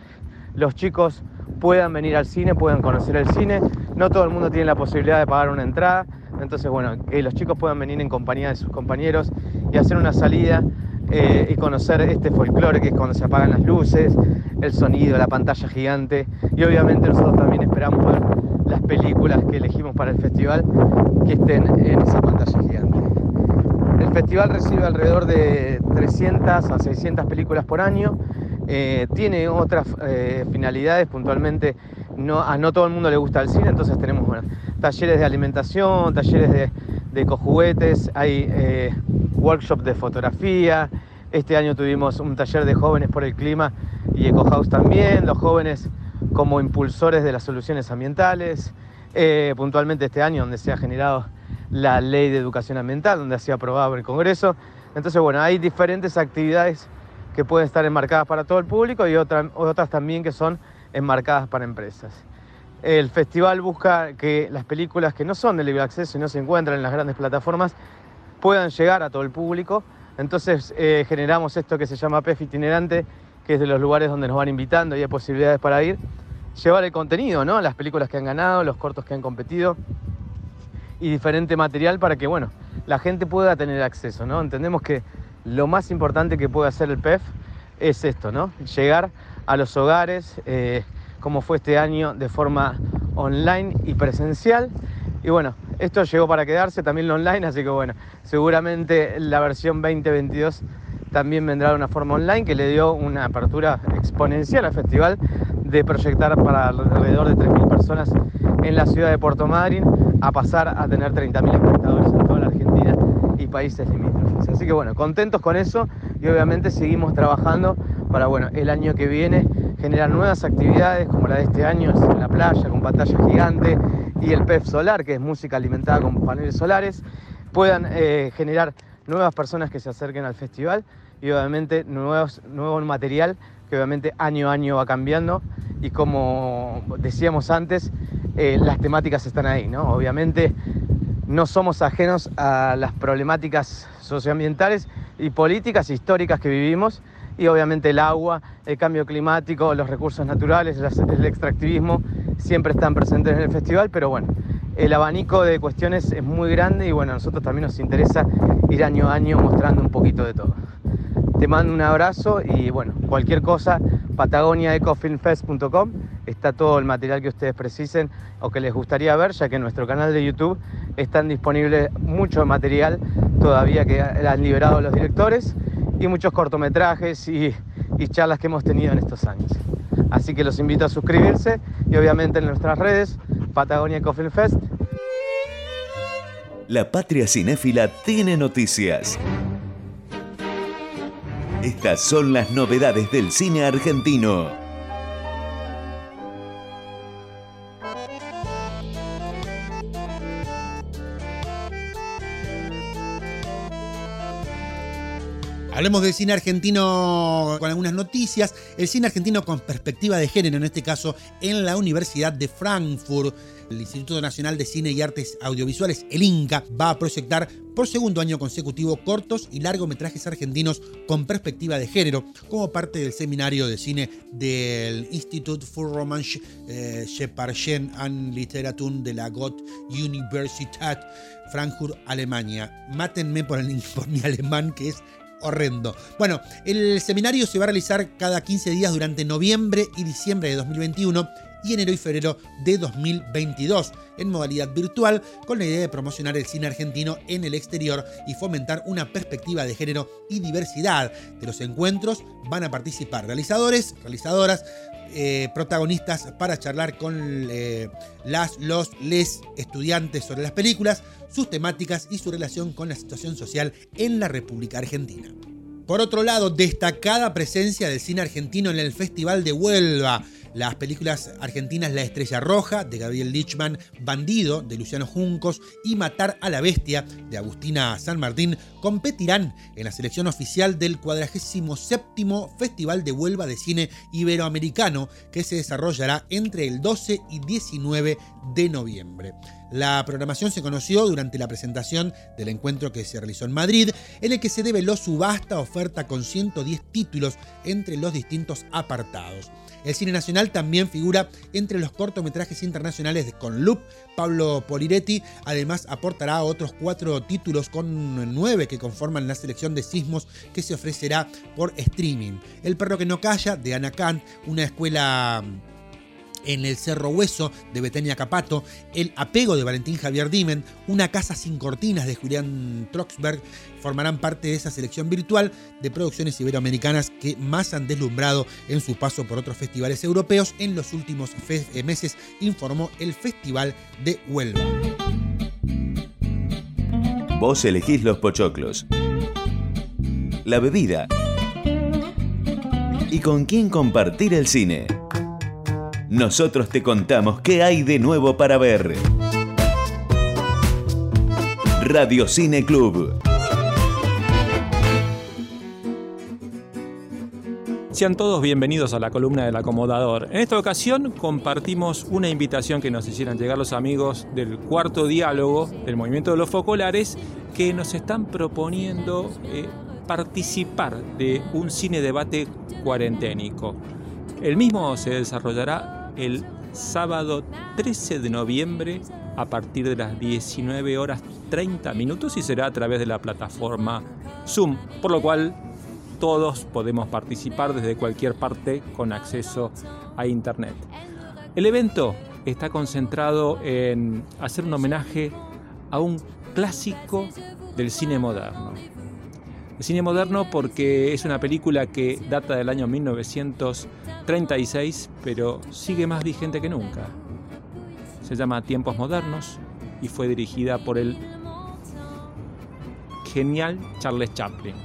los chicos puedan venir al cine, puedan conocer el cine. No todo el mundo tiene la posibilidad de pagar una entrada, entonces bueno, que los chicos puedan venir en compañía de sus compañeros y hacer una salida eh, y conocer este folclore que es cuando se apagan las luces, el sonido, la pantalla gigante y obviamente nosotros también esperamos ver las películas que elegimos para el festival que estén en esa pantalla gigante. El festival recibe alrededor de 300 a 600 películas por año. Eh, tiene otras eh, finalidades, puntualmente no, a no todo el mundo le gusta el cine, entonces tenemos talleres de alimentación, talleres de, de hay eh, workshops de fotografía. Este año tuvimos un taller de jóvenes por el clima y Eco House también, los jóvenes como impulsores de las soluciones ambientales. Eh, puntualmente este año, donde se ha generado la ley de educación ambiental, donde ha sido aprobado por el Congreso. Entonces, bueno, hay diferentes actividades que pueden estar enmarcadas para todo el público y otras, otras también que son enmarcadas para empresas. El festival busca que las películas que no son de libre acceso y no se encuentran en las grandes plataformas puedan llegar a todo el público. Entonces eh, generamos esto que se llama PEF itinerante, que es de los lugares donde nos van invitando y hay posibilidades para ir. Llevar el contenido, ¿no? Las películas que han ganado, los cortos que han competido y diferente material para que, bueno, la gente pueda tener acceso, ¿no? Entendemos que lo más importante que puede hacer el PEF es esto, ¿no? Llegar a los hogares, eh, como fue este año de forma online y presencial. Y bueno, esto llegó para quedarse también lo online, así que bueno, seguramente la versión 2022 también vendrá de una forma online que le dio una apertura exponencial al festival de proyectar para alrededor de 3.000 personas en la ciudad de Puerto Madryn a pasar a tener 30.000 espectadores en toda la Argentina y países limítrofes. Así que bueno, contentos con eso y obviamente seguimos trabajando para bueno, el año que viene generar nuevas actividades como la de este año en la playa con pantalla gigante y el PEF solar, que es música alimentada con paneles solares, puedan eh, generar nuevas personas que se acerquen al festival y obviamente nuevos, nuevo material que obviamente año a año va cambiando y como decíamos antes, eh, las temáticas están ahí, ¿no? Obviamente no somos ajenos a las problemáticas socioambientales y políticas históricas que vivimos y obviamente el agua, el cambio climático, los recursos naturales, el extractivismo siempre están presentes en el festival, pero bueno, el abanico de cuestiones es muy grande y bueno, a nosotros también nos interesa ir año a año mostrando un poquito de todo. Te mando un abrazo y bueno, cualquier cosa, patagoniaecofilmfest.com, está todo el material que ustedes precisen o que les gustaría ver, ya que en nuestro canal de YouTube están disponibles mucho material todavía que han liberado los directores y muchos cortometrajes y, y charlas que hemos tenido en estos años. Así que los invito a suscribirse y obviamente en nuestras redes, Patagonia Coffee Fest. La patria cinéfila tiene noticias. Estas son las novedades del cine argentino. Hablemos del cine argentino con algunas noticias. El cine argentino con perspectiva de género, en este caso en la Universidad de Frankfurt. El Instituto Nacional de Cine y Artes Audiovisuales, el INCA, va a proyectar por segundo año consecutivo cortos y largometrajes argentinos con perspectiva de género, como parte del seminario de cine del Institut für Romansch eh, Sprachen und Literatur de la Goethe Universität Frankfurt, Alemania. Mátenme por, el, por mi alemán, que es horrendo. Bueno, el seminario se va a realizar cada 15 días durante noviembre y diciembre de 2021 y enero y febrero de 2022 en modalidad virtual con la idea de promocionar el cine argentino en el exterior y fomentar una perspectiva de género y diversidad. De los encuentros van a participar realizadores, realizadoras, eh, protagonistas para charlar con eh, las, los, les estudiantes sobre las películas, sus temáticas y su relación con la situación social en la República Argentina. Por otro lado, destacada presencia del cine argentino en el Festival de Huelva. Las películas argentinas La Estrella Roja de Gabriel Lichman, Bandido de Luciano Juncos y Matar a la Bestia de Agustina San Martín competirán en la selección oficial del 47 Festival de Huelva de Cine Iberoamericano que se desarrollará entre el 12 y 19 de noviembre. La programación se conoció durante la presentación del encuentro que se realizó en Madrid, en el que se develó su vasta oferta con 110 títulos entre los distintos apartados. El cine nacional también figura entre los cortometrajes internacionales con Loop. Pablo Poliretti además aportará otros cuatro títulos con nueve que conforman la selección de sismos que se ofrecerá por streaming. El perro que no calla de Ana Kant, una escuela en el Cerro Hueso de Betenia Capato, El apego de Valentín Javier Dimen, Una casa sin cortinas de Julián Troxberg, formarán parte de esa selección virtual de producciones iberoamericanas que más han deslumbrado en su paso por otros festivales europeos en los últimos eh, meses, informó el Festival de Huelva. Vos elegís los pochoclos, la bebida. Y con quién compartir el cine nosotros te contamos qué hay de nuevo para ver. Radio Cine Club. Sean todos bienvenidos a la columna del acomodador. En esta ocasión compartimos una invitación que nos hicieron llegar los amigos del cuarto diálogo del movimiento de los focolares que nos están proponiendo eh, participar de un cine debate cuarenténico. El mismo se desarrollará el sábado 13 de noviembre a partir de las 19 horas 30 minutos y será a través de la plataforma Zoom, por lo cual todos podemos participar desde cualquier parte con acceso a Internet. El evento está concentrado en hacer un homenaje a un clásico del cine moderno. El cine moderno porque es una película que data del año 1936, pero sigue más vigente que nunca. Se llama Tiempos Modernos y fue dirigida por el genial Charles Chaplin.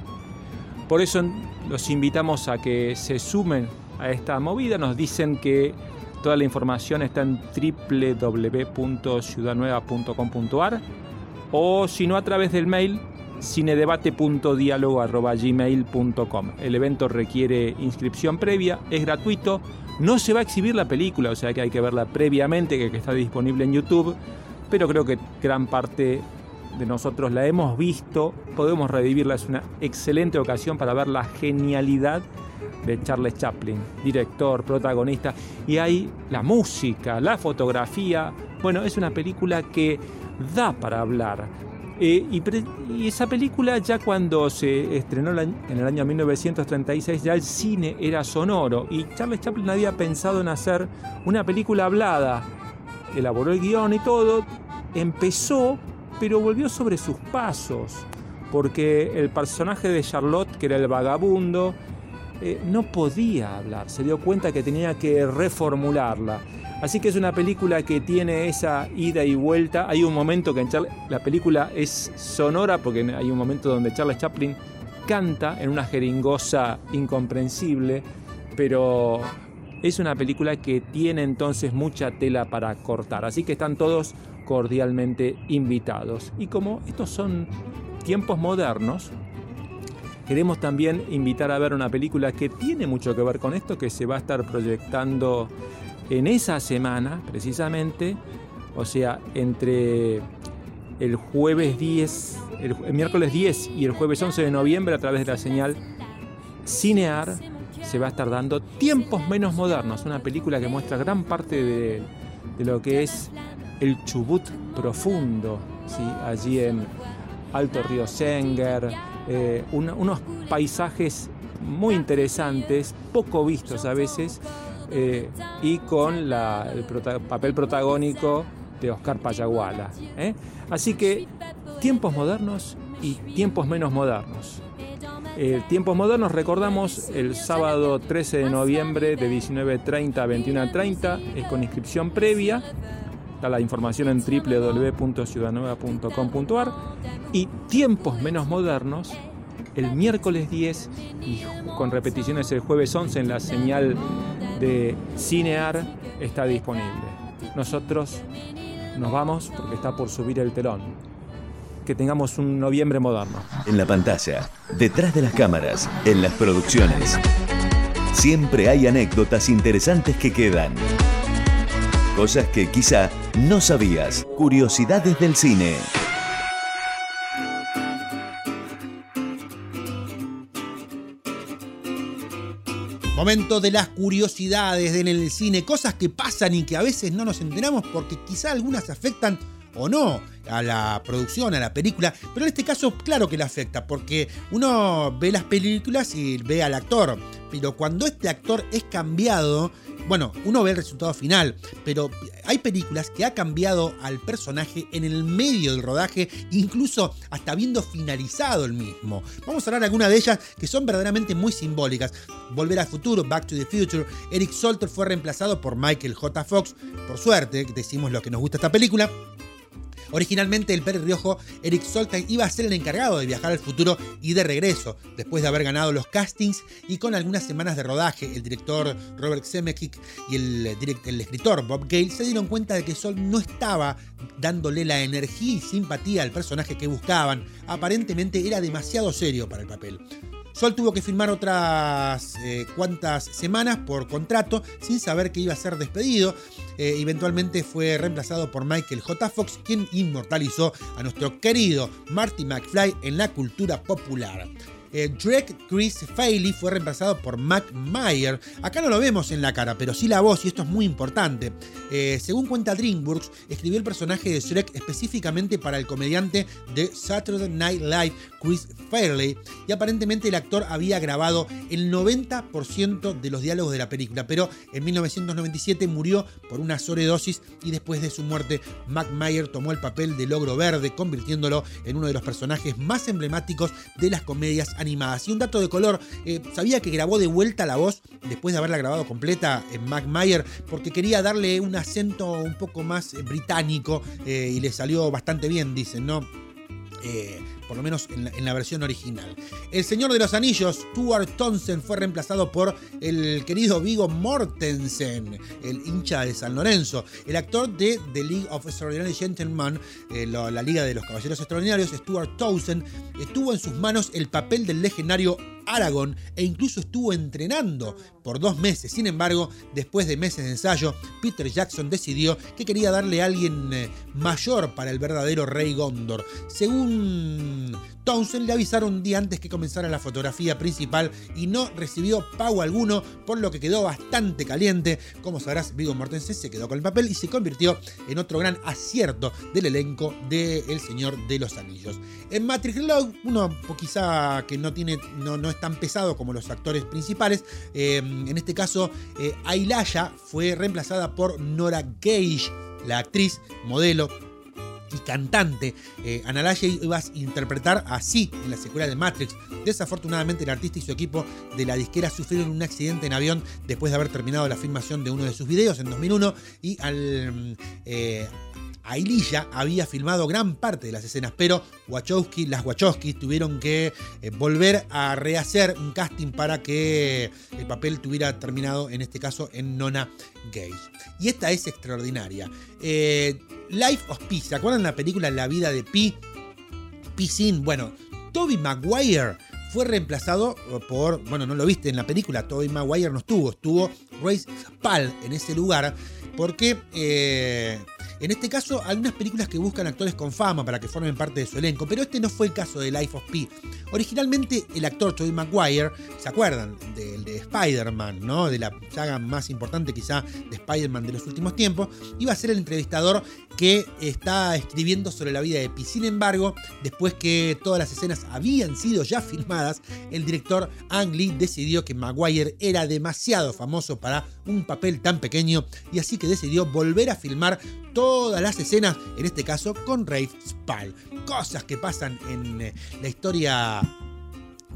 Por eso los invitamos a que se sumen a esta movida. Nos dicen que toda la información está en www.ciudadnueva.com.ar o si no a través del mail cinedebate.diálogo.gmail.com. El evento requiere inscripción previa, es gratuito, no se va a exhibir la película, o sea que hay que verla previamente, que está disponible en YouTube, pero creo que gran parte de nosotros la hemos visto, podemos revivirla, es una excelente ocasión para ver la genialidad de Charles Chaplin, director, protagonista, y hay la música, la fotografía, bueno, es una película que da para hablar, eh, y, esa película ya cuando se estrenó en el año 1936 ya el cine era sonoro y Charles Chaplin había pensado en hacer una película hablada. Elaboró el guion y todo, empezó, pero volvió sobre sus pasos, porque el personaje de Charlotte, que era el vagabundo, eh, no podía hablar, se dio cuenta que tenía que reformularla. Así que es una película que tiene esa ida y vuelta. Hay un momento que en la película es sonora porque hay un momento donde Charles Chaplin canta en una jeringosa incomprensible, pero es una película que tiene entonces mucha tela para cortar. Así que están todos cordialmente invitados. Y como estos son tiempos modernos, queremos también invitar a ver una película que tiene mucho que ver con esto, que se va a estar proyectando en esa semana, precisamente, o sea, entre el jueves 10, el, miércoles 10 y el jueves 11 de noviembre a través de la señal Cinear se va a estar dando Tiempos Menos Modernos, una película que muestra gran parte de, lo que es el Chubut profundo, ¿sí? allí en Alto Río Senger, eh, unos paisajes muy interesantes, poco vistos a veces, eh, y con la, el papel protagónico de Oscar Payaguala. ¿eh? Así que tiempos modernos y tiempos menos modernos. Eh, tiempos modernos recordamos el sábado 13 de noviembre de 19.30 a 21.30, es con inscripción previa. Está la información en www.ciudanueva.com.ar. Y tiempos menos modernos, el miércoles 10 y con repeticiones el jueves 11 en la señal de Cinear está disponible. Nosotros nos vamos porque está por subir el telón. Que tengamos un noviembre moderno. En la pantalla, detrás de las cámaras, en las producciones. Siempre hay anécdotas interesantes que quedan. Cosas que quizá no sabías. Curiosidades del cine. Momento de las curiosidades en el cine, cosas que pasan y que a veces no nos enteramos porque quizá algunas afectan o no a la producción, a la película, pero en este caso claro que le afecta, porque uno ve las películas y ve al actor, pero cuando este actor es cambiado, bueno, uno ve el resultado final, pero hay películas que ha cambiado al personaje en el medio del rodaje, incluso hasta habiendo finalizado el mismo. Vamos a hablar de algunas de ellas que son verdaderamente muy simbólicas. Volver al futuro, Back to the Future. Eric Solter fue reemplazado por Michael J. Fox. Por suerte, decimos lo que nos gusta esta película. Originalmente el Pérez Riojo, Eric Solstein, iba a ser el encargado de viajar al futuro y de regreso, después de haber ganado los castings y con algunas semanas de rodaje, el director Robert Zemeckis y el, el escritor Bob Gale se dieron cuenta de que Sol no estaba dándole la energía y simpatía al personaje que buscaban, aparentemente era demasiado serio para el papel. Sol tuvo que firmar otras eh, cuantas semanas por contrato sin saber que iba a ser despedido. Eh, eventualmente fue reemplazado por Michael J. Fox, quien inmortalizó a nuestro querido Marty McFly en la cultura popular. Eh, Drake Chris Faley fue reemplazado por Mac Meyer. Acá no lo vemos en la cara, pero sí la voz, y esto es muy importante. Eh, según cuenta DreamWorks, escribió el personaje de Shrek específicamente para el comediante de Saturday Night Live, Chris Farley, y aparentemente el actor había grabado el 90% de los diálogos de la película, pero en 1997 murió por una sobredosis y después de su muerte, Mac Meyer tomó el papel de Logro Verde, convirtiéndolo en uno de los personajes más emblemáticos de las comedias animadas. Y un dato de color, eh, sabía que grabó de vuelta la voz después de haberla grabado completa en Mac Meyer porque quería darle un acento un poco más eh, británico eh, y le salió bastante bien, dicen, ¿no? Por lo menos en la, versión original. El Señor de los Anillos, Stuart Thompson, fue reemplazado por el querido Vigo Mortensen, el hincha de San Lorenzo. El actor de The League of Extraordinary Gentlemen, eh, la, Liga de los Caballeros Extraordinarios, Stuart Townsend, tuvo en sus manos el papel del legendario Aragorn e incluso estuvo entrenando por dos meses. Sin embargo, después de meses de ensayo, Peter Jackson decidió que quería darle a alguien eh, mayor para el verdadero rey Gondor. Según Townsend le avisaron un día antes que comenzara la fotografía principal y no recibió pago alguno, por lo que quedó bastante caliente. Como sabrás, Vigo Mortensen se quedó con el papel y se convirtió en otro gran acierto del elenco de El Señor de los Anillos. En Matrix Log, uno quizá que no tiene, no, no es tan pesado como los actores principales. Eh, en este caso, eh, Ailaya fue reemplazada por Nora Gage, la actriz, modelo, y cantante. Eh, Analaye iba a interpretar así en la secuela de Matrix. Desafortunadamente el artista y su equipo de la disquera sufrieron un accidente en avión después de haber terminado la filmación de uno de sus videos en 2001 y al... Eh, Aililla había filmado gran parte de las escenas, pero Wachowski, las Wachowski tuvieron que eh, volver a rehacer un casting para que el papel tuviera terminado, en este caso, en Nona Gage. Y esta es extraordinaria. Eh, Life of Pi, ¿se acuerdan la película La vida de Pi? Pi Sin, bueno, Toby Maguire fue reemplazado por, bueno, no lo viste en la película, Toby Maguire no estuvo, estuvo Grace Pal en ese lugar, porque eh, En este caso, algunas películas que buscan actores con fama para que formen parte de su elenco, pero este no fue el caso de Life of Pi. Originalmente, el actor Tobey Maguire, ¿se acuerdan? Del de Spider-Man, ¿no? De la saga más importante quizá de Spider-Man de los últimos tiempos, iba a ser el entrevistador que está escribiendo sobre la vida de Pi. Sin embargo, después que todas las escenas habían sido ya filmadas, el director Ang Lee decidió que Maguire era demasiado famoso para un papel tan pequeño y así que decidió volver a filmar todas las escenas, en este caso con Rafe Spall. Cosas que pasan en eh, la historia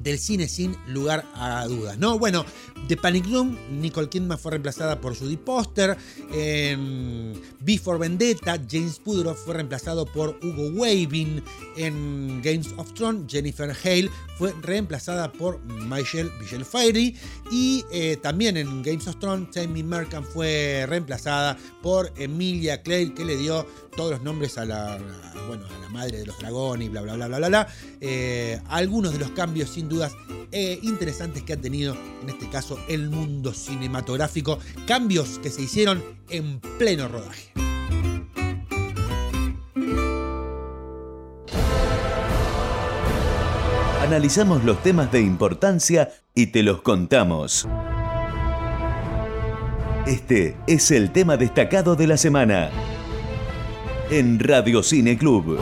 del cine sin lugar a dudas, ¿no? Bueno, The Panic Room, Nicole Kidman fue reemplazada por Judy Poster. En Before Vendetta, James Pudrow fue reemplazado por Hugo Weaving. En Games of Thrones, Jennifer Hale fue reemplazada por Michelle, Fairy. Y eh, también en Games of Thrones, Tammy Merkan fue reemplazada por Emilia Clay, que le dio todos los nombres a la, bueno, a la madre de los dragones y bla, bla, bla, bla, bla. bla. Eh, algunos de los cambios, sin dudas, eh, interesantes que ha tenido, en este caso, el mundo cinematográfico. Cambios que se hicieron en pleno rodaje. Analizamos los temas de importancia y te los contamos. Este es el tema destacado de la semana en Radio Cine Club.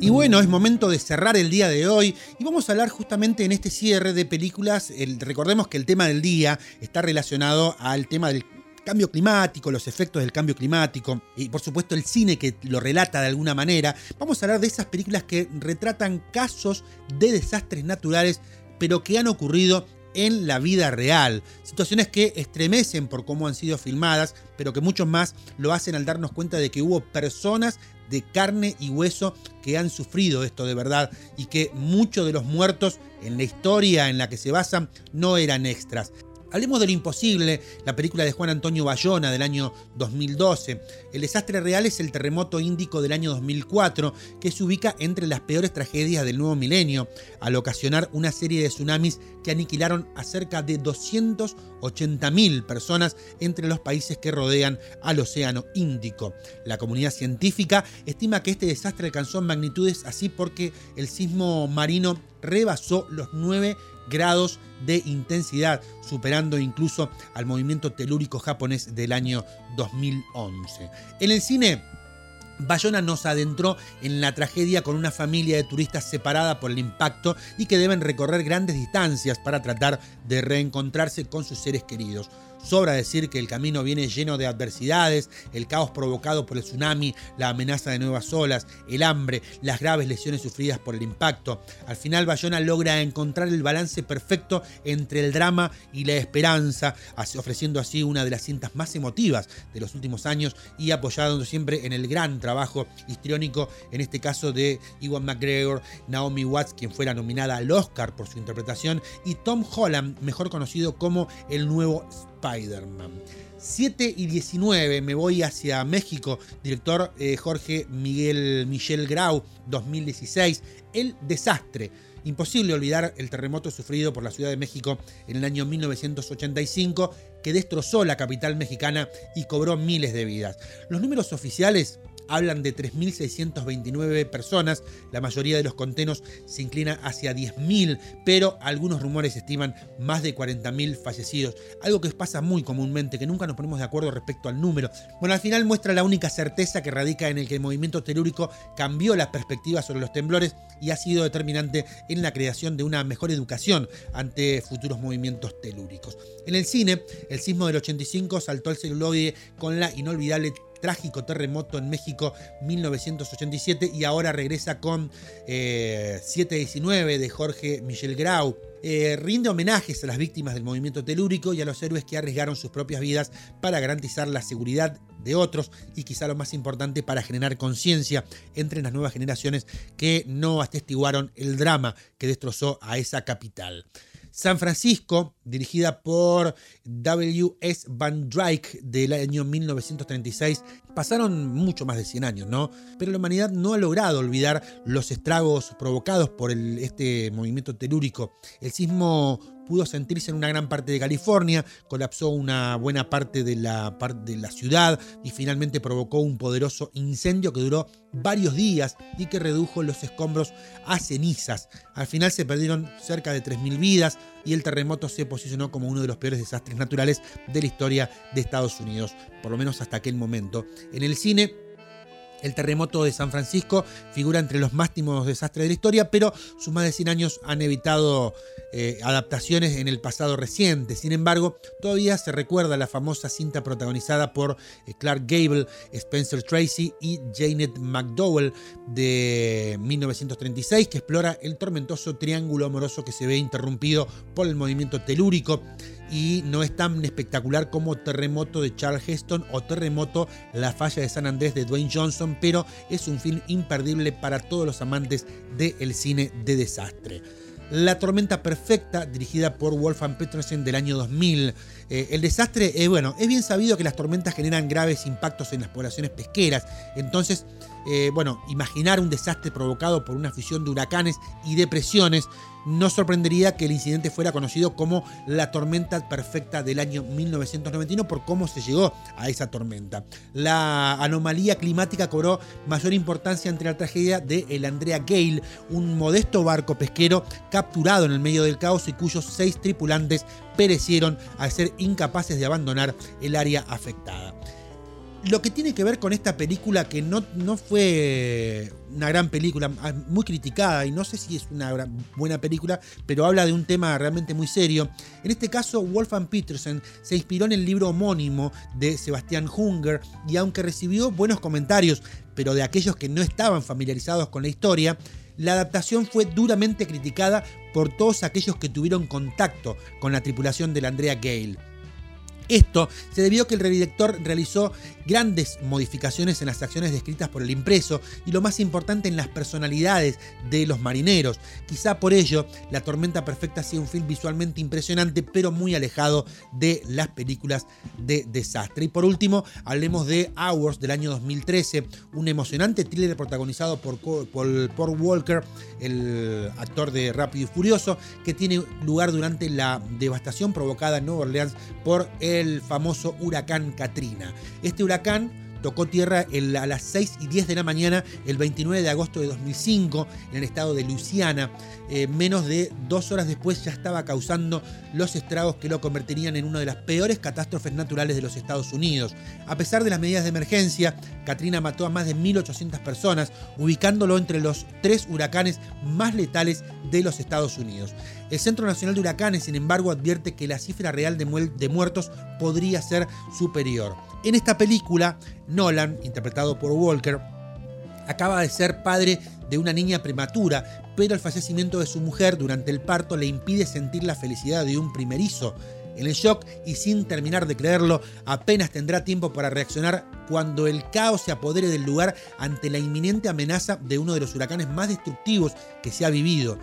Y bueno, es momento de cerrar el día de hoy y vamos a hablar justamente en este cierre de películas. recordemos que el tema del día está relacionado al tema del cambio climático, los efectos del cambio climático y por supuesto el cine que lo relata de alguna manera. Vamos a hablar de esas películas que retratan casos de desastres naturales pero que han ocurrido en la vida real. Situaciones que estremecen por cómo han sido filmadas, pero que muchos más lo hacen al darnos cuenta de que hubo personas de carne y hueso que han sufrido esto de verdad y que muchos de los muertos en la historia en la que se basan no eran extras. Hablemos de lo imposible, la película de Juan Antonio Bayona del año 2012. El desastre real es el terremoto índico del año 2004, que se ubica entre las peores tragedias del nuevo milenio, al ocasionar una serie de tsunamis que aniquilaron a cerca de 280.000 personas entre los países que rodean al Océano Índico. La comunidad científica estima que este desastre alcanzó magnitudes así porque el sismo marino rebasó los 9 grados de intensidad, superando incluso al movimiento telúrico japonés del año 2011. En el cine, Bayona nos adentró en la tragedia con una familia de turistas separada por el impacto y que deben recorrer grandes distancias para tratar de reencontrarse con sus seres queridos. Sobra decir que el camino viene lleno de adversidades, el caos provocado por el tsunami, la amenaza de nuevas olas, el hambre, las graves lesiones sufridas por el impacto. Al final Bayona logra encontrar el balance perfecto entre el drama y la esperanza, ofreciendo así una de las cintas más emotivas de los últimos años y apoyando siempre en el gran trabajo histriónico, en este caso de Iwan McGregor, Naomi Watts, quien fuera nominada al Oscar por su interpretación, y Tom Holland, mejor conocido como el nuevo Spider-Man. 7 y 19 me voy hacia México, director eh, Jorge Miguel Michel Grau, 2016, El Desastre. Imposible olvidar el terremoto sufrido por la Ciudad de México en el año 1985 que destrozó la capital mexicana y cobró miles de vidas. Los números oficiales hablan de 3.629 personas, la mayoría de los contenos se inclina hacia 10.000, pero algunos rumores estiman más de 40.000 fallecidos, algo que pasa muy comúnmente, que nunca nos ponemos de acuerdo respecto al número. Bueno, al final muestra la única certeza que radica en el que el movimiento telúrico cambió la perspectiva sobre los temblores y ha sido determinante en la creación de una mejor educación ante futuros movimientos telúricos. En el cine, el sismo del 85 saltó al celuloide con la inolvidable trágico terremoto en México 1987 y ahora regresa con 719 eh, de Jorge Michel Grau. Eh, rinde homenajes a las víctimas del movimiento telúrico y a los héroes que arriesgaron sus propias vidas para garantizar la seguridad de otros y quizá lo más importante para generar conciencia entre las nuevas generaciones que no atestiguaron el drama que destrozó a esa capital. San Francisco, dirigida por W.S. Van Dyke del año 1936, pasaron mucho más de 100 años, ¿no? Pero la humanidad no ha logrado olvidar los estragos provocados por este movimiento telúrico. El sismo pudo sentirse en una gran parte de California, colapsó una buena parte de la, de la ciudad y finalmente provocó un poderoso incendio que duró varios días y que redujo los escombros a cenizas. Al final se perdieron cerca de 3.000 vidas y el terremoto se posicionó como uno de los peores desastres naturales de la historia de Estados Unidos, por lo menos hasta aquel momento. En el cine el terremoto de San Francisco figura entre los máximos desastres de la historia, pero sus más de 100 años han evitado eh, adaptaciones en el pasado reciente. Sin embargo, todavía se recuerda la famosa cinta protagonizada por eh, Clark Gable, Spencer Tracy y Janet McDowell de 1936, que explora el tormentoso triángulo amoroso que se ve interrumpido por el movimiento telúrico y no es tan espectacular como Terremoto de Charles Heston o Terremoto La falla de San Andrés de Dwayne Johnson, pero es un film imperdible para todos los amantes del cine de desastre. La tormenta perfecta, dirigida por Wolfgang Petersen del año 2000. Eh, el desastre, eh, bueno, es bien sabido que las tormentas generan graves impactos en las poblaciones pesqueras. Entonces, eh, bueno, imaginar un desastre provocado por una fusión de huracanes y depresiones no sorprendería que el incidente fuera conocido como la tormenta perfecta del año 1991 por cómo se llegó a esa tormenta. La anomalía climática cobró mayor importancia entre la tragedia de el Andrea Gale, un modesto barco pesquero capturado en el medio del caos y cuyos seis tripulantes perecieron al ser incapaces de abandonar el área afectada lo que tiene que ver con esta película, que no, no fue una gran película, ah, muy criticada, y no sé si es una buena película, pero habla de un tema realmente muy serio. En este caso, Wolfgang Petersen se inspiró en el libro homónimo de Sebastián Hunger, y aunque recibió buenos comentarios, pero de aquellos que no estaban familiarizados con la historia, la adaptación fue duramente criticada por todos aquellos que tuvieron contacto con la tripulación de la Andrea Gale. Esto se debió a que el redirector realizó grandes modificaciones en las acciones descritas por el impreso y lo más importante en las personalidades de los marineros. Quizá por ello La Tormenta Perfecta sea un film visualmente impresionante pero muy alejado de las películas de desastre. Y por último, hablemos de Hours del año 2013, un emocionante thriller protagonizado por Paul Walker, el actor de Rápido y Furioso, que tiene lugar durante la devastación provocada en Nueva Orleans por el famoso huracán Katrina. Este huracán tocó tierra a las 6 y 10 de la mañana el 29 de agosto de 2005 en el estado de Luisiana. Eh, menos de dos horas después ya estaba causando los estragos que lo convertirían en una de las peores catástrofes naturales de los Estados Unidos. A pesar de las medidas de emergencia, Katrina mató a más de 1.800 personas, ubicándolo entre los tres huracanes más letales de los Estados Unidos. El Centro Nacional de Huracanes, sin embargo, advierte que la cifra real de muertos podría ser superior. En esta película, Nolan, interpretado por Walker, acaba de ser padre de una niña prematura, pero el fallecimiento de su mujer durante el parto le impide sentir la felicidad de un primerizo. En el shock y sin terminar de creerlo, apenas tendrá tiempo para reaccionar cuando el caos se apodere del lugar ante la inminente amenaza de uno de los huracanes más destructivos que se ha vivido.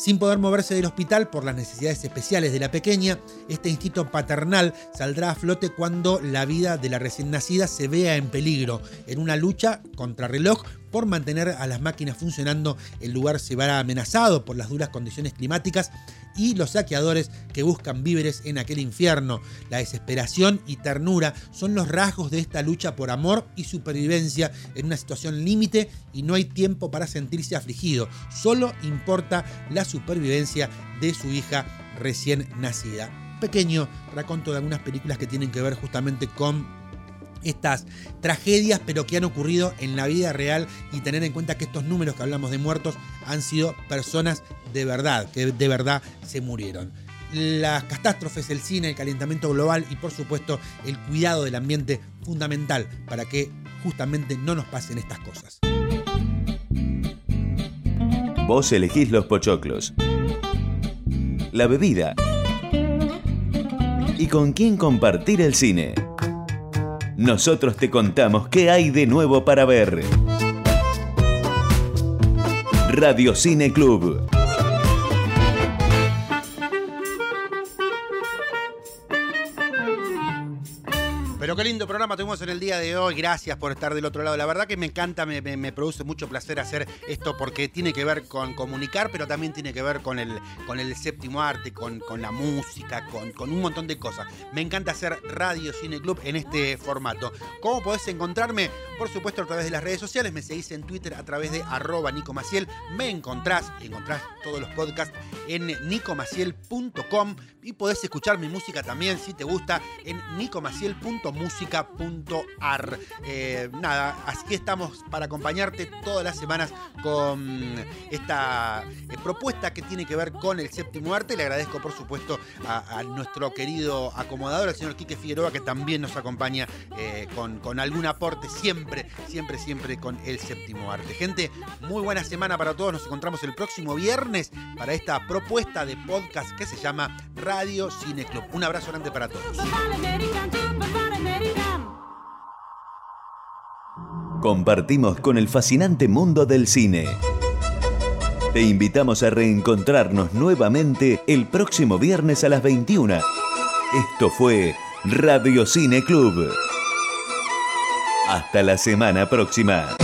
Sin poder moverse del hospital por las necesidades especiales de la pequeña, este instinto paternal saldrá a flote cuando la vida de la recién nacida se vea en peligro, en una lucha contra reloj por mantener a las máquinas funcionando, el lugar se verá amenazado por las duras condiciones climáticas y los saqueadores que buscan víveres en aquel infierno. La desesperación y ternura son los rasgos de esta lucha por amor y supervivencia en una situación límite y no hay tiempo para sentirse afligido. Solo importa la supervivencia de su hija recién nacida. Pequeño raconto de algunas películas que tienen que ver justamente con estas tragedias, pero que han ocurrido en la vida real y tener en cuenta que estos números que hablamos de muertos han sido personas de verdad, que de verdad se murieron. Las catástrofes, el cine, el calentamiento global y por supuesto el cuidado del ambiente fundamental para que justamente no nos pasen estas cosas. Vos elegís los pochoclos, la bebida y con quién compartir el cine nosotros te contamos qué hay de nuevo para ver. Radio Cine Club. Programa tuvimos en el día de hoy. Gracias por estar del otro lado. La verdad que me encanta, me, me- produce mucho placer hacer esto porque tiene que ver con comunicar, pero también tiene que ver con el, con el séptimo arte, con, con la música, con, con un montón de cosas. Me encanta hacer Radio Cine Club en este formato. ¿Cómo podés encontrarme? Por supuesto a través de las redes sociales. Me seguís en Twitter a través de arroba Nico Maciel. Me encontrás, encontrás todos los podcasts en nicomaciel.com y podés escuchar mi música también si te gusta en nicomaciel.musica.ar. Eh, nada, así estamos para acompañarte todas las semanas con esta eh, propuesta que tiene que ver con el séptimo arte. Le agradezco, por supuesto, a, a nuestro querido acomodador, el señor Quique Figueroa, que también nos acompaña eh, con, con algún aporte, siempre, siempre, siempre con el séptimo arte. Gente, muy buena semana para todos. Nos encontramos el próximo viernes para esta propuesta de podcast que se llama Radio Cine Club. Un abrazo grande para todos. Compartimos con el fascinante mundo del cine. Te invitamos a reencontrarnos nuevamente el próximo viernes a las 21. Esto fue Radio Cine Club. Hasta la semana próxima.